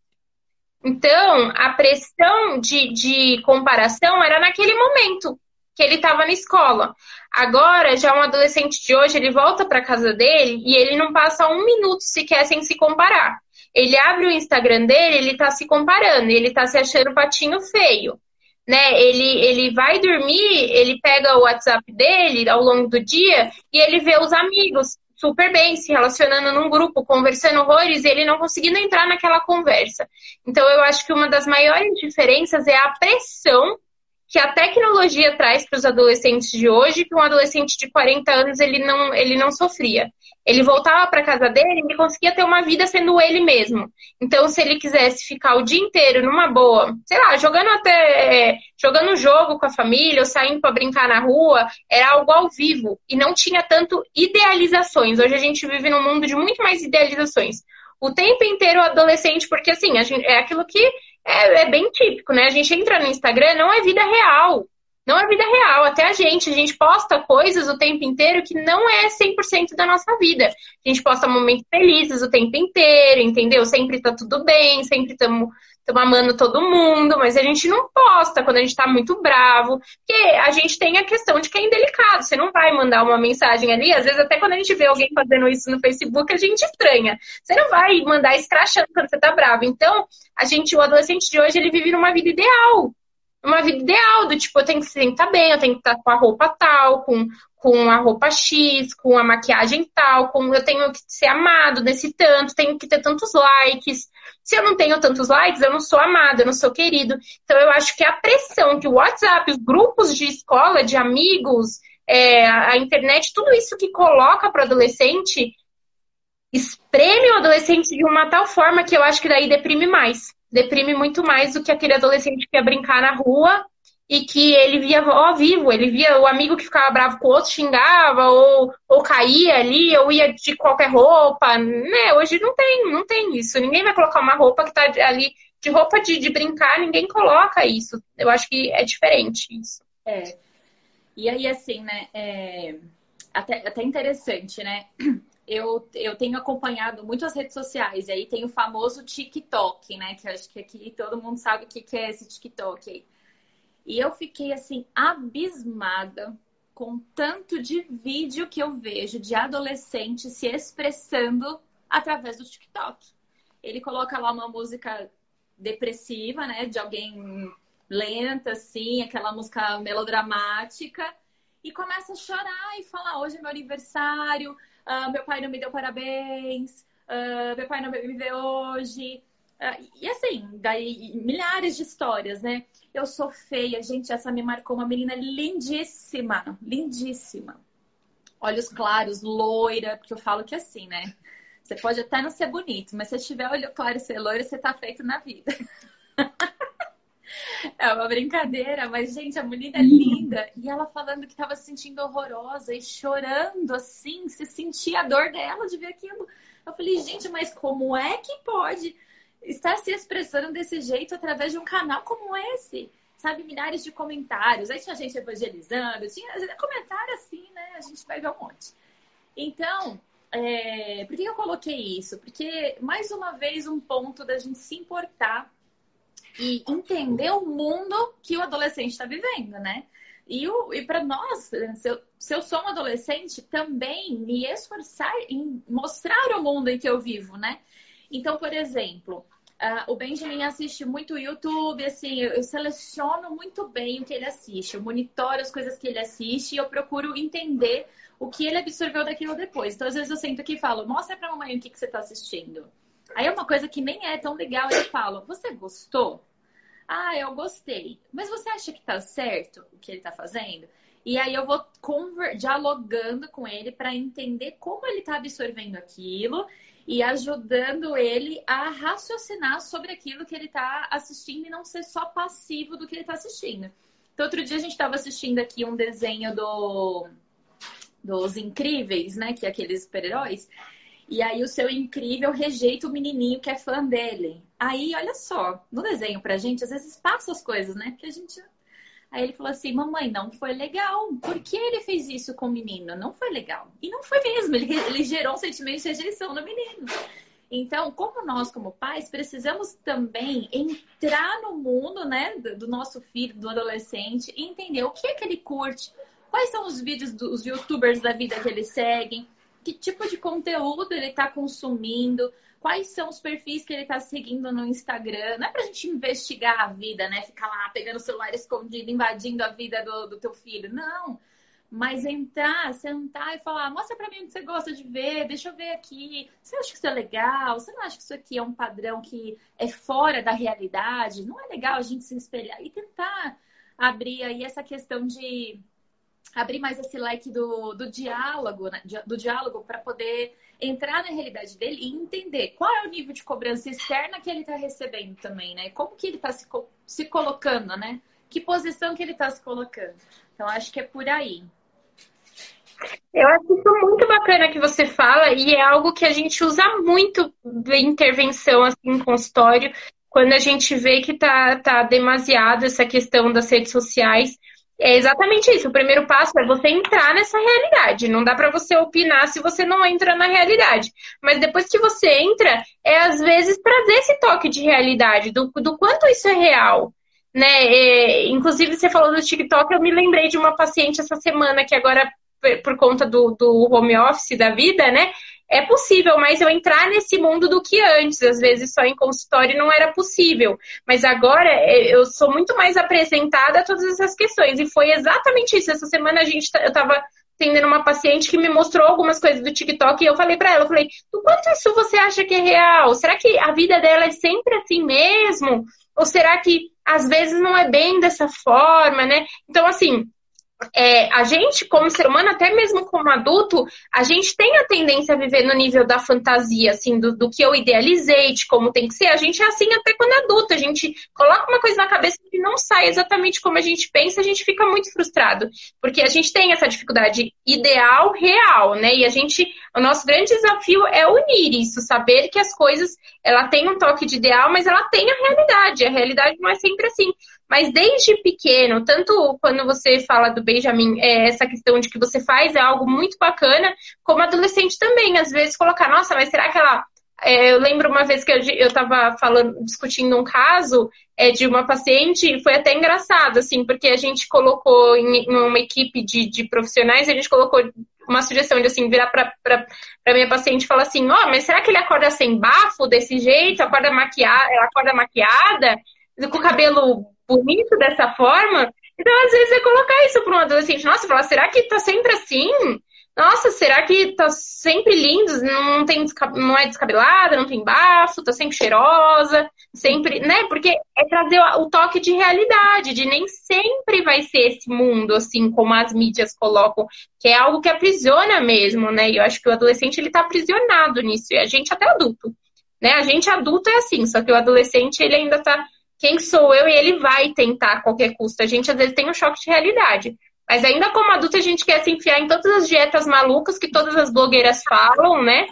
Então, a pressão de, de comparação era naquele momento que ele estava na escola. Agora, já um adolescente de hoje, ele volta para casa dele e ele não passa um minuto sequer sem se comparar. Ele abre o Instagram dele, ele está se comparando, ele está se achando patinho feio né? Ele, ele vai dormir, ele pega o WhatsApp dele ao longo do dia e ele vê os amigos super bem, se relacionando num grupo, conversando horrores, e ele não conseguindo entrar naquela conversa. Então, eu acho que uma das maiores diferenças é a pressão que a tecnologia traz para os adolescentes de hoje, que um adolescente de 40 anos ele não, ele não sofria. Ele voltava para casa dele e conseguia ter uma vida sendo ele mesmo. Então, se ele quisesse ficar o dia inteiro numa boa, sei lá, jogando até jogando jogo com a família ou saindo para brincar na rua, era algo ao vivo e não tinha tanto idealizações. Hoje a gente vive num mundo de muito mais idealizações. o tempo inteiro o adolescente, porque assim, gente, é aquilo que é, é bem típico, né? A gente entra no Instagram, não é vida real. Não é vida real, até a gente, a gente posta coisas o tempo inteiro que não é 100% da nossa vida. A gente posta momentos felizes o tempo inteiro, entendeu? Sempre tá tudo bem, sempre estamos amando todo mundo, mas a gente não posta quando a gente tá muito bravo, porque a gente tem a questão de que é indelicado. Você não vai mandar uma mensagem ali, às vezes até quando a gente vê alguém fazendo isso no Facebook, a gente estranha. Você não vai mandar escrachando quando você tá bravo. Então, a gente, o adolescente de hoje, ele vive numa vida ideal uma vida ideal, do tipo, eu tenho que estar bem, eu tenho que estar com a roupa tal, com, com a roupa X, com a maquiagem tal, com eu tenho que ser amado desse tanto, tenho que ter tantos likes. Se eu não tenho tantos likes, eu não sou amado, eu não sou querido. Então eu acho que a pressão que o WhatsApp, os grupos de escola, de amigos, é, a internet, tudo isso que coloca para o adolescente, espreme o adolescente de uma tal forma que eu acho que daí deprime mais deprime muito mais do que aquele adolescente que ia brincar na rua e que ele via ao vivo, ele via o amigo que ficava bravo com o outro, xingava, ou, ou caía ali, ou ia de qualquer roupa, né? Hoje não tem, não tem isso. Ninguém vai colocar uma roupa que tá ali de roupa de, de brincar, ninguém coloca isso. Eu acho que é diferente isso. É. E aí, assim, né? É... Até, até interessante, né? eu, eu tenho acompanhado muito as redes sociais, e aí tem o famoso TikTok, né? Que acho que aqui todo mundo sabe o que, que é esse TikTok aí. E eu fiquei assim, abismada com tanto de vídeo que eu vejo de adolescente se expressando através do TikTok. Ele coloca lá uma música depressiva, né? De alguém lenta, assim, aquela música melodramática, e começa a chorar e falar: hoje é meu aniversário, uh, meu pai não me deu parabéns, uh, meu pai não me vê hoje. Uh, e assim, daí milhares de histórias, né? Eu sou feia, gente, essa me marcou uma menina lindíssima, lindíssima. Olhos claros, loira, porque eu falo que é assim, né? Você pode até não ser bonito, mas se tiver olho claro e ser loira, você tá feito na vida. É uma brincadeira, mas, gente, a menina é linda. E ela falando que estava se sentindo horrorosa e chorando assim, se sentia a dor dela de ver aquilo. Eu falei, gente, mas como é que pode estar se expressando desse jeito através de um canal como esse? Sabe, milhares de comentários. Aí tinha gente evangelizando, tinha comentário assim, né? A gente vai ver um monte. Então, é... por que eu coloquei isso? Porque, mais uma vez, um ponto da gente se importar e entender o mundo que o adolescente está vivendo, né? E, e para nós, se eu, se eu sou um adolescente, também me esforçar em mostrar o mundo em que eu vivo, né? Então, por exemplo, uh, o Benjamin assiste muito YouTube, assim, eu, seleciono muito bem o que ele assiste, eu monitoro as coisas que ele assiste e eu procuro entender o que ele absorveu daquilo depois. Então, às vezes eu sento aqui e falo, mostra pra mamãe o que, que você está assistindo. Aí é uma coisa que nem é tão legal, eu falo, você gostou? Ah, eu gostei. Mas você acha que tá certo o que ele tá fazendo? E aí eu vou dialogando com ele para entender como ele tá absorvendo aquilo e ajudando ele a raciocinar sobre aquilo que ele tá assistindo e não ser só passivo do que ele tá assistindo. Então, outro dia a gente estava assistindo aqui um desenho do dos Incríveis, né? Que é aqueles super-heróis. E aí o seu incrível rejeita o menininho que é fã dele. Aí, olha só, no desenho pra gente, às vezes passa as coisas, né? Porque a gente. Aí ele falou assim: Mamãe, não foi legal. Por que ele fez isso com o menino? Não foi legal. E não foi mesmo. Ele, ele gerou um sentimento de rejeição no menino. Então, como nós, como pais, precisamos também entrar no mundo, né, do nosso filho, do adolescente, e entender o que é que ele curte, quais são os vídeos dos youtubers da vida que ele segue que tipo de conteúdo ele está consumindo, quais são os perfis que ele está seguindo no Instagram. Não é para a gente investigar a vida, né? Ficar lá pegando o celular escondido, invadindo a vida do, do teu filho. Não. Mas entrar, sentar e falar, mostra para mim o que você gosta de ver, deixa eu ver aqui. Você acha que isso é legal? Você não acha que isso aqui é um padrão que é fora da realidade? Não é legal a gente se espelhar e tentar abrir aí essa questão de abrir mais esse leque do, do diálogo, né? do diálogo para poder entrar na realidade dele e entender qual é o nível de cobrança externa que ele está recebendo também, né? Como que ele está se, se colocando, né? Que posição que ele está se colocando. Então, acho que é por aí. Eu acho isso muito bacana que você fala e é algo que a gente usa muito em intervenção assim, em consultório, quando a gente vê que tá, tá demasiado essa questão das redes sociais. É exatamente isso. O primeiro passo é você entrar nessa realidade. Não dá para você opinar se você não entra na realidade. Mas depois que você entra, é às vezes trazer esse toque de realidade, do, do quanto isso é real. Né? É, inclusive, você falou do TikTok, eu me lembrei de uma paciente essa semana que agora, por conta do, do home office da vida, né? É possível, mas eu entrar nesse mundo do que antes, às vezes só em consultório não era possível. Mas agora é, eu sou muito mais apresentada a todas essas questões. E foi exatamente isso. Essa semana a gente, eu estava atendendo uma paciente que me mostrou algumas coisas do TikTok e eu falei para ela, eu falei, do quanto isso você acha que é real? Será que a vida dela é sempre assim mesmo? Ou será que às vezes não é bem dessa forma, né? Então, assim, é, a gente, como ser humano, até mesmo como adulto, a gente tem a tendência a viver no nível da fantasia, assim, do, do, que eu idealizei, de como tem que ser. A gente é assim até quando é adulto. A gente coloca uma coisa na cabeça que não sai exatamente como a gente pensa, a gente fica muito frustrado. Porque a gente tem essa dificuldade ideal, real, né? E a gente, o nosso grande desafio é unir isso, saber que as coisas, ela tem um toque de ideal, mas ela tem a realidade. A realidade não é sempre assim. Mas desde pequeno, tanto quando você fala do Benjamin, é, essa questão de que você faz é algo muito bacana, como adolescente também, às vezes colocar, nossa, mas será que ela. É, eu lembro uma vez que eu estava falando, discutindo um caso é, de uma paciente, e foi até engraçado, assim, porque a gente colocou em, em uma equipe de, de profissionais, a gente colocou uma sugestão de assim, virar para minha paciente e falar assim, ó, oh, mas será que ele acorda sem bafo desse jeito? Acorda maquiada, ela acorda maquiada, com o cabelo bonito dessa forma. Então, às vezes, é colocar isso para um adolescente. Nossa, falar, será que tá sempre assim? Nossa, será que tá sempre lindo? Não, tem, não é descabelada, não tem bafo, tá sempre cheirosa, sempre, né? Porque é trazer o toque de realidade, de nem sempre vai ser esse mundo, assim, como as mídias colocam, que é algo que aprisiona mesmo, né? E eu acho que o adolescente, ele tá aprisionado nisso, e a gente até adulto, né? A gente adulto é assim, só que o adolescente, ele ainda tá quem sou eu e ele vai tentar a qualquer custo. A gente às vezes tem um choque de realidade. Mas ainda como adulta a gente quer se enfiar em todas as dietas malucas que todas as blogueiras falam, né?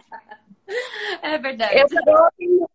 É verdade. Eu, atendo,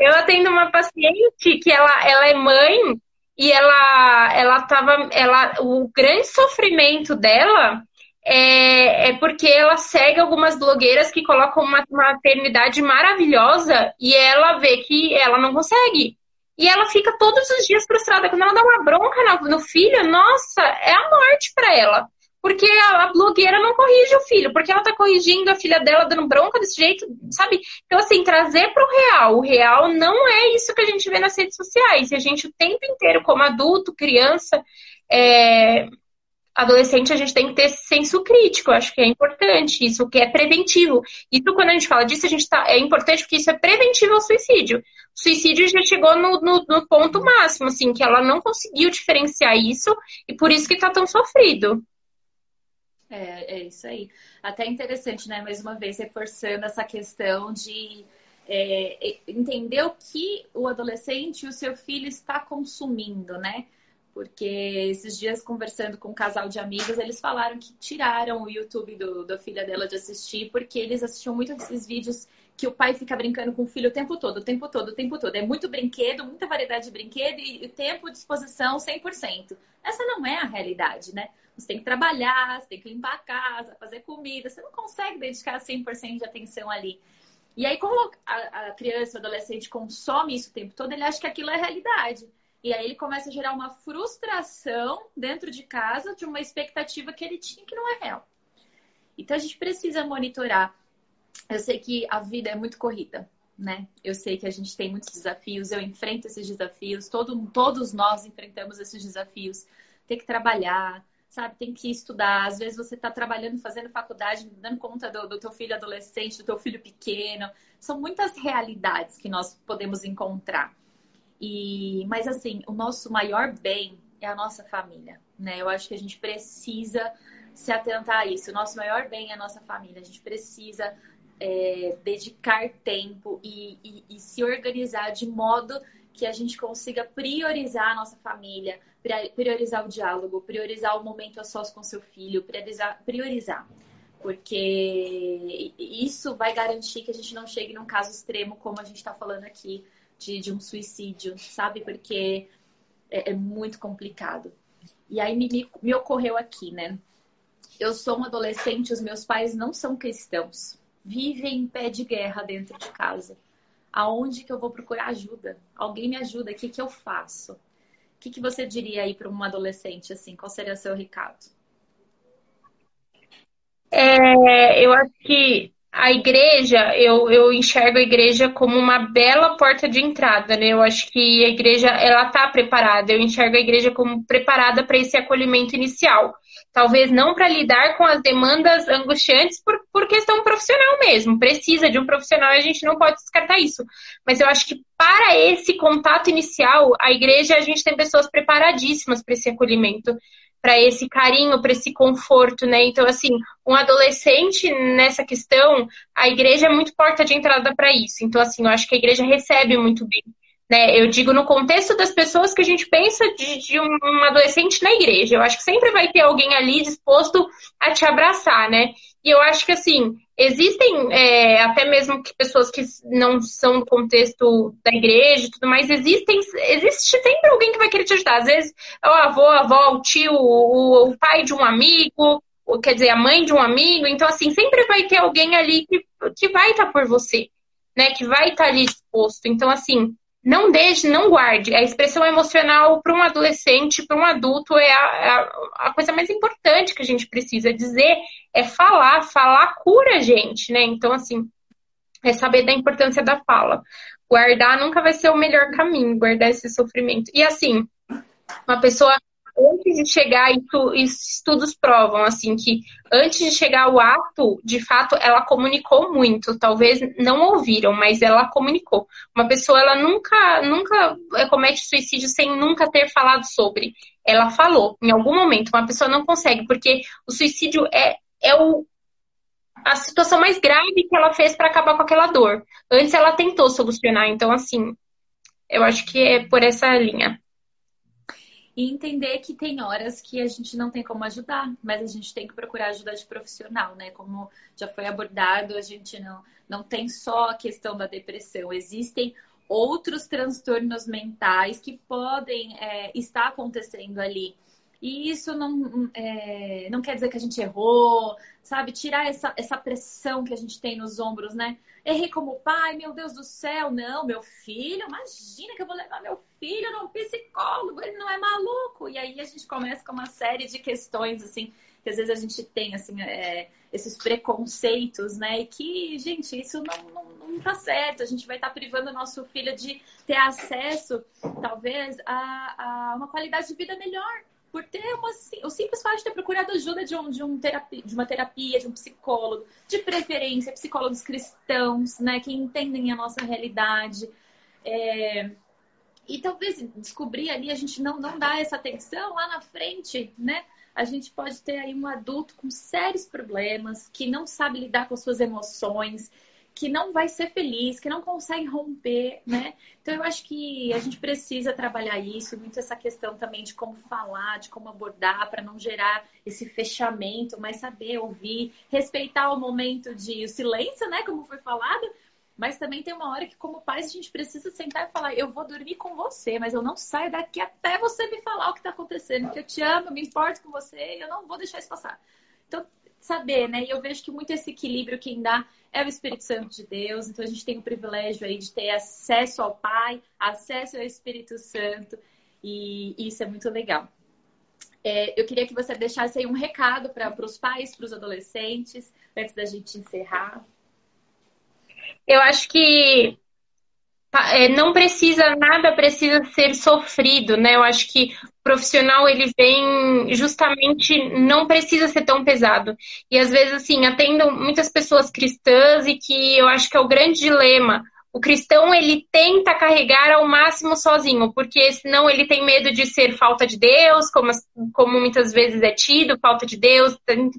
eu atendo uma paciente que ela, ela é mãe e ela, ela tava. Ela, o grande sofrimento dela é, é, porque ela segue algumas blogueiras que colocam uma maternidade maravilhosa e ela vê que ela não consegue. E ela fica todos os dias frustrada. Quando ela dá uma bronca no filho, nossa, é a morte para ela. Porque a, blogueira não corrige o filho, porque ela tá corrigindo a filha dela dando bronca desse jeito, sabe? Então, assim, trazer pro real. O real não é isso que a gente vê nas redes sociais. E a gente o tempo inteiro, como adulto, criança, é, adolescente, a gente tem que ter senso crítico. Acho que é importante isso, que é preventivo. Isso, quando a gente fala disso, a gente tá, é importante porque isso é preventivo ao suicídio. O suicídio já chegou no, no, no ponto máximo, assim, que ela não conseguiu diferenciar isso e por isso que tá tão sofrido. É, é isso aí. Até interessante, né? Mais uma vez, reforçando essa questão de é, entender o que o adolescente e o seu filho está consumindo, né? Porque esses dias conversando com um casal de amigos, eles falaram que tiraram o YouTube do, da filha dela de assistir, porque eles assistiam muito esses vídeos que o pai fica brincando com o filho o tempo todo, o tempo todo, o tempo todo. É muito brinquedo, muita variedade de brinquedo e tempo de exposição 100%. Essa não é a realidade, né? Você tem que trabalhar, você tem que limpar a casa, fazer comida, você não consegue dedicar 100% de atenção ali. E aí, como a, a criança, o adolescente consome isso o tempo todo, ele acha que aquilo é realidade. E aí ele começa a gerar uma frustração dentro de casa de uma expectativa que ele tinha que não é real. Então a gente precisa monitorar. Eu sei que a vida é muito corrida, né? Eu sei que a gente tem muitos desafios, eu enfrento esses desafios, todo, todos nós enfrentamos esses desafios. Tem que trabalhar, sabe? Tem que estudar. Às vezes você está trabalhando, fazendo faculdade, dando conta do, do teu filho adolescente, do teu filho pequeno. São muitas realidades que nós podemos encontrar. E, mas assim, o nosso maior bem é a nossa família, né? Eu acho que a gente precisa se atentar a isso. O nosso maior bem é a nossa família. A gente precisa é, dedicar tempo e, e, e, se organizar de modo que a gente consiga priorizar a nossa família, priorizar o diálogo, priorizar o momento a sós com seu filho, priorizar, priorizar. porque isso vai garantir que a gente não chegue num caso extremo como a gente está falando aqui de, de, um suicídio, sabe? Porque é, é muito complicado. E aí me, me, ocorreu aqui, né? Eu sou um adolescente, os meus pais não são cristãos, vivem em pé de guerra dentro de casa. Aonde que eu vou procurar ajuda? Alguém me ajuda? O que, que eu faço? O que, que você diria aí para um adolescente assim? Qual seria o seu recado? É, eu acho que a igreja, eu, eu enxergo a igreja como uma bela porta de entrada, né? Eu acho que a igreja, ela está preparada. Eu enxergo a igreja como preparada para esse acolhimento inicial. Talvez não para lidar com as demandas angustiantes por, por questão profissional mesmo. Precisa de um profissional e a gente não pode descartar isso. Mas eu acho que para esse contato inicial, a igreja, a gente tem pessoas preparadíssimas para esse acolhimento para esse carinho, para esse conforto, né? Então, assim, um adolescente nessa questão, a igreja é muito porta de entrada para isso. Então, assim, eu acho que a igreja recebe muito bem. Né? Eu digo no contexto das pessoas que a gente pensa de, de um, adolescente na igreja. Eu acho que sempre vai ter alguém ali disposto a te abraçar, né? E eu acho que, assim, existem é, até mesmo que pessoas que não são do contexto da igreja e tudo mais, existem, existe sempre alguém que vai querer te ajudar. Às vezes é o avô, a avó, o tio, o, o pai de um amigo, quer dizer, a mãe de um amigo. Então, assim, sempre vai ter alguém ali que, que vai estar por você, né? Que vai estar ali disposto. Então, assim, não deixe, não guarde. A expressão emocional para um adolescente, para um adulto, é a, a, a, coisa mais importante que a gente precisa dizer, é falar. Falar cura a gente, né? Então, assim, é saber da importância da fala. Guardar nunca vai ser o melhor caminho, guardar esse sofrimento. E assim, uma pessoa antes de chegar, isso, estudos provam, assim, que antes de chegar ao ato, de fato, ela comunicou muito. Talvez não ouviram, mas ela comunicou. Uma pessoa, ela nunca, nunca é, comete suicídio sem nunca ter falado sobre. Ela falou, em algum momento. Uma pessoa não consegue, porque o suicídio é, é o, a situação mais grave que ela fez para acabar com aquela dor. Antes ela tentou solucionar, então, assim, eu acho que é por essa linha e entender que tem horas que a gente não tem como ajudar, mas a gente tem que procurar ajuda de profissional, né? Como já foi abordado, a gente não, não tem só a questão da depressão, existem outros transtornos mentais que podem é, estar acontecendo ali. E isso não, é, não quer dizer que a gente errou, sabe? Tirar essa, essa pressão que a gente tem nos ombros, né? Errei como pai, meu Deus do céu, não, meu filho, imagina que eu vou levar meu filho num psicólogo, ele não é maluco. E aí a gente começa com uma série de questões, assim, que às vezes a gente tem, assim, é, esses preconceitos, né? E que, gente, isso não, não, não tá certo. A gente vai estar tá privando o nosso filho de ter acesso, talvez, a, a uma qualidade de vida melhor por ter uma, o simples fato de ter procurado ajuda de, um, de, um terapia, de uma terapia, de um psicólogo, de preferência, psicólogos cristãos, né, que entendem a nossa realidade. É, e talvez descobrir ali, a gente não, não dá essa atenção lá na frente, né? A gente pode ter aí um adulto com sérios problemas, que não sabe lidar com as suas emoções, que não vai ser feliz, que não consegue romper, né? Então eu acho que a gente precisa trabalhar isso, muito essa questão também de como falar, de como abordar, para não gerar esse fechamento, mas saber ouvir, respeitar o momento de silêncio, né? Como foi falado, mas também tem uma hora que, como pais, a gente precisa sentar e falar: eu vou dormir com você, mas eu não saio daqui até você me falar o que está acontecendo, porque eu te amo, eu me importo com você, eu não vou deixar isso passar. Então, saber, né? E eu vejo que muito esse equilíbrio quem dá é o Espírito Santo de Deus. Então a gente tem o privilégio aí de ter acesso ao Pai, acesso ao Espírito Santo, e isso é muito legal. É, eu queria que você deixasse aí um recado para os pais, para os adolescentes, antes da gente encerrar. Eu acho que não precisa, nada precisa ser sofrido, né? Eu acho que o profissional ele vem justamente não precisa ser tão pesado. E às vezes, assim, atendo muitas pessoas cristãs e que eu acho que é o grande dilema o cristão ele tenta carregar ao máximo sozinho, porque senão ele tem medo de ser falta de Deus, como, como muitas vezes é tido, falta de Deus, tem,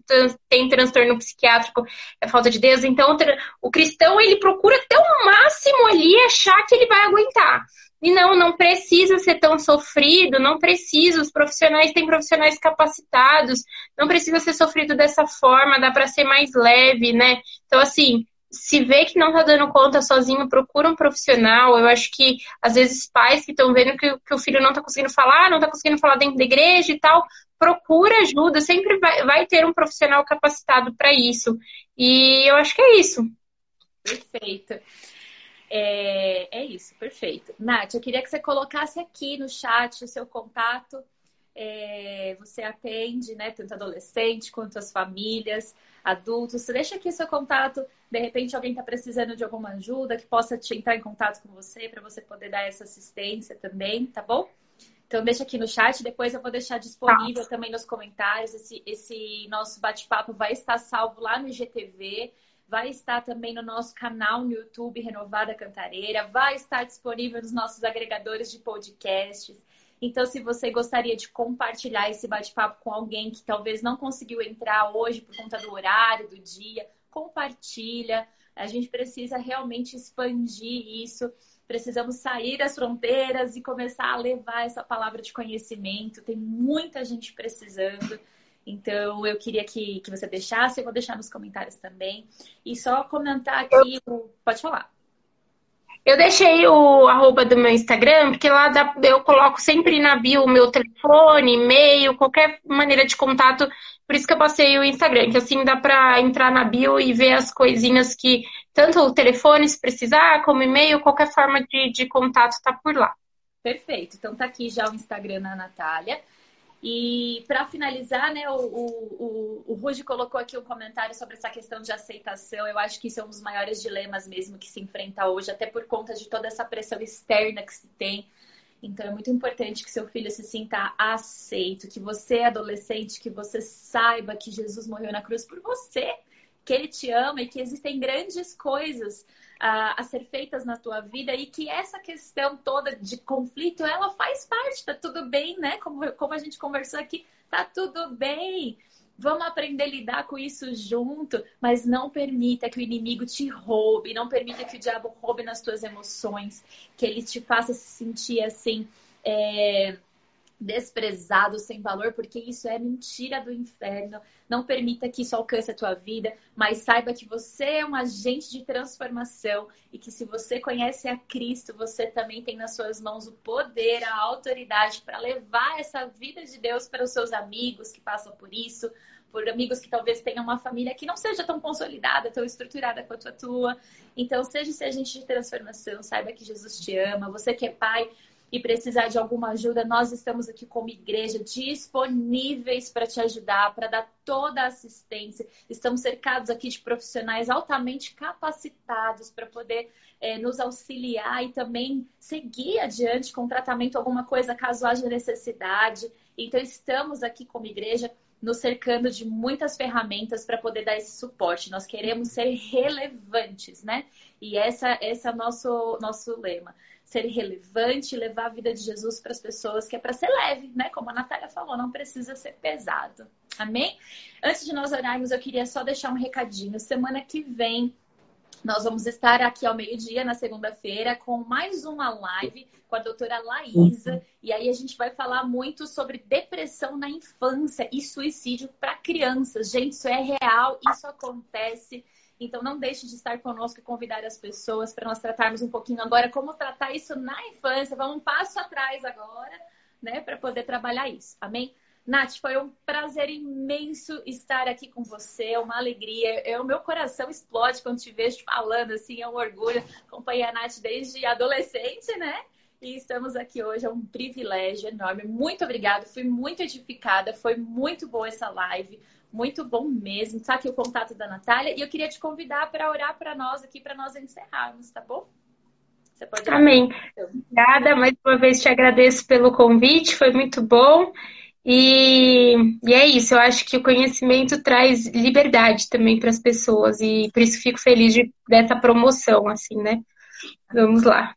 tem transtorno psiquiátrico, é falta de Deus. Então o cristão ele procura até o máximo ali achar que ele vai aguentar. E não, não precisa ser tão sofrido, não precisa, os profissionais têm profissionais capacitados, não precisa ser sofrido dessa forma, dá para ser mais leve, né? Então, assim, se vê que não está dando conta sozinho, procura um profissional. Eu acho que, às vezes, pais que estão vendo que, que, o filho não está conseguindo falar, não está conseguindo falar dentro da igreja e tal, procura ajuda. Sempre vai, vai ter um profissional capacitado para isso. E eu acho que é isso. Perfeito. É, é isso, perfeito. Nath, eu queria que você colocasse aqui no chat o seu contato. É, você atende, né, tanto adolescente quanto as famílias adultos. Deixa aqui seu contato. De repente, alguém está precisando de alguma ajuda que possa te entrar em contato com você para você poder dar essa assistência também, tá bom? Então, deixa aqui no chat. Depois eu vou deixar disponível tá. também nos comentários. Esse, esse nosso bate-papo vai estar salvo lá no IGTV. Vai estar também no nosso canal no YouTube, Renovada Cantareira. Vai estar disponível nos nossos agregadores de podcasts. Então, se você gostaria de compartilhar esse bate-papo com alguém que talvez não conseguiu entrar hoje por conta do horário, do dia, compartilha. A gente precisa realmente expandir isso. Precisamos sair das fronteiras e começar a levar essa palavra de conhecimento. Tem muita gente precisando. Então, eu queria que, que você deixasse, eu vou deixar nos comentários também. E só comentar aqui, pode falar. Eu deixei o arroba do meu Instagram, porque lá eu coloco sempre na bio o meu telefone, e-mail, qualquer maneira de contato. Por isso que eu passei o Instagram, que assim dá para entrar na bio e ver as coisinhas que, tanto o telefone, se precisar, como e-mail, qualquer forma de, de contato tá por lá. Perfeito. Então tá aqui já o Instagram da Natália. E para finalizar, né, o, o, o, Ruge colocou aqui um comentário sobre essa questão de aceitação. Eu acho que isso é um dos maiores dilemas mesmo que se enfrenta hoje, até por conta de toda essa pressão externa que se tem. Então é muito importante que seu filho se sinta aceito, que você, adolescente, que você saiba que Jesus morreu na cruz por você, que ele te ama e que existem grandes coisas a, a, ser feitas na tua vida e que essa questão toda de conflito, ela faz parte, tá tudo bem, né? Como, como a gente conversou aqui, tá tudo bem. Vamos aprender a lidar com isso junto, mas não permita que o inimigo te roube, não permita que o diabo roube nas tuas emoções, que ele te faça se sentir assim. É desprezado, sem valor, porque isso é mentira do inferno. Não permita que isso alcance a tua vida, mas saiba que você é um agente de transformação e que se você conhece a Cristo, você também tem nas suas mãos o poder, a autoridade para levar essa vida de Deus para os seus amigos que passam por isso, por amigos que talvez tenham uma família que não seja tão consolidada, tão estruturada quanto a tua. Então, seja esse agente de transformação, saiba que Jesus te ama, você que é pai, e precisar de alguma ajuda, nós estamos aqui como igreja disponíveis para te ajudar, para dar toda a assistência. Estamos cercados aqui de profissionais altamente capacitados para poder é, nos auxiliar e também seguir adiante com tratamento alguma coisa caso haja necessidade. Então estamos aqui como igreja nos cercando de muitas ferramentas para poder dar esse suporte. Nós queremos ser relevantes, né? E essa, esse é o nosso, nosso lema ser relevante, levar a vida de Jesus para as pessoas, que é para ser leve, né? Como a Natália falou, não precisa ser pesado. Amém? Antes de nós orarmos, eu queria só deixar um recadinho. Semana que vem, nós vamos estar aqui ao meio-dia, na segunda-feira, com mais uma live com a doutora Laísa. E aí a gente vai falar muito sobre depressão na infância e suicídio para crianças. Gente, isso é real, isso acontece. Então, não deixe de estar conosco e convidar as pessoas para nós tratarmos um pouquinho agora como tratar isso na infância. Vamos um passo atrás agora, né, para poder trabalhar isso. Amém? Nath, foi um prazer imenso estar aqui com você, uma alegria. Eu, o meu coração explode quando te vejo falando, assim, é um orgulho. Acompanhei a Nath desde adolescente, né? E estamos aqui hoje, é um privilégio enorme. Muito obrigada, fui muito edificada, foi muito boa essa live. Muito bom mesmo. Está aqui o contato da Natália. E eu queria te convidar para orar para nós aqui, para nós encerrarmos, tá bom? Você pode Amém. Obrigada. Mais uma vez te agradeço pelo convite, foi muito bom. E, e, é isso, eu acho que o conhecimento traz liberdade também para as pessoas e por isso fico feliz de, dessa promoção, assim, né? Vamos lá.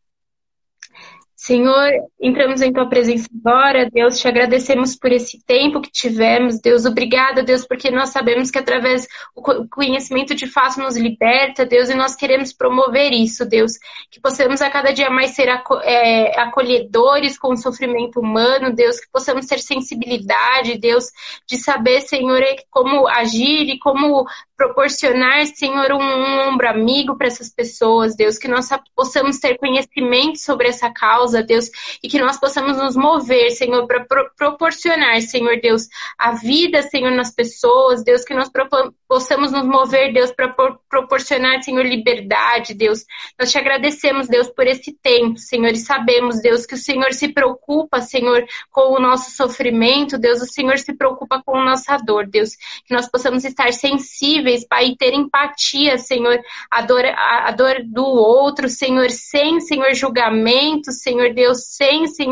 Senhor, entramos em tua presença agora, Deus, te agradecemos por esse tempo que tivemos, Deus. Obrigada, Deus, porque nós sabemos que através do conhecimento de fato nos liberta, Deus, e nós queremos promover isso, Deus. Que possamos a cada dia mais ser é, acolhedores com o sofrimento humano, Deus, que possamos ter sensibilidade, Deus, de saber, Senhor, como agir e como proporcionar, Senhor, um, um ombro amigo para essas pessoas, Deus, que nós possamos ter conhecimento sobre essa causa, Deus, e que nós possamos nos mover, Senhor, para pro proporcionar, Senhor Deus, a vida, Senhor, nas pessoas, Deus, que nós possamos nos mover, Deus, para pro proporcionar, Senhor, liberdade, Deus. Nós te agradecemos, Deus, por esse tempo, Senhor, e sabemos, Deus, que o Senhor se preocupa, Senhor, com o nosso sofrimento, Deus, o Senhor se preocupa com a nossa dor, Deus, que nós possamos estar sensíveis sensíveis, Pai, ter empatia, Senhor, a dor, a, a dor do outro, Senhor, sem, Senhor, julgamento, Senhor Deus, sem, Senhor,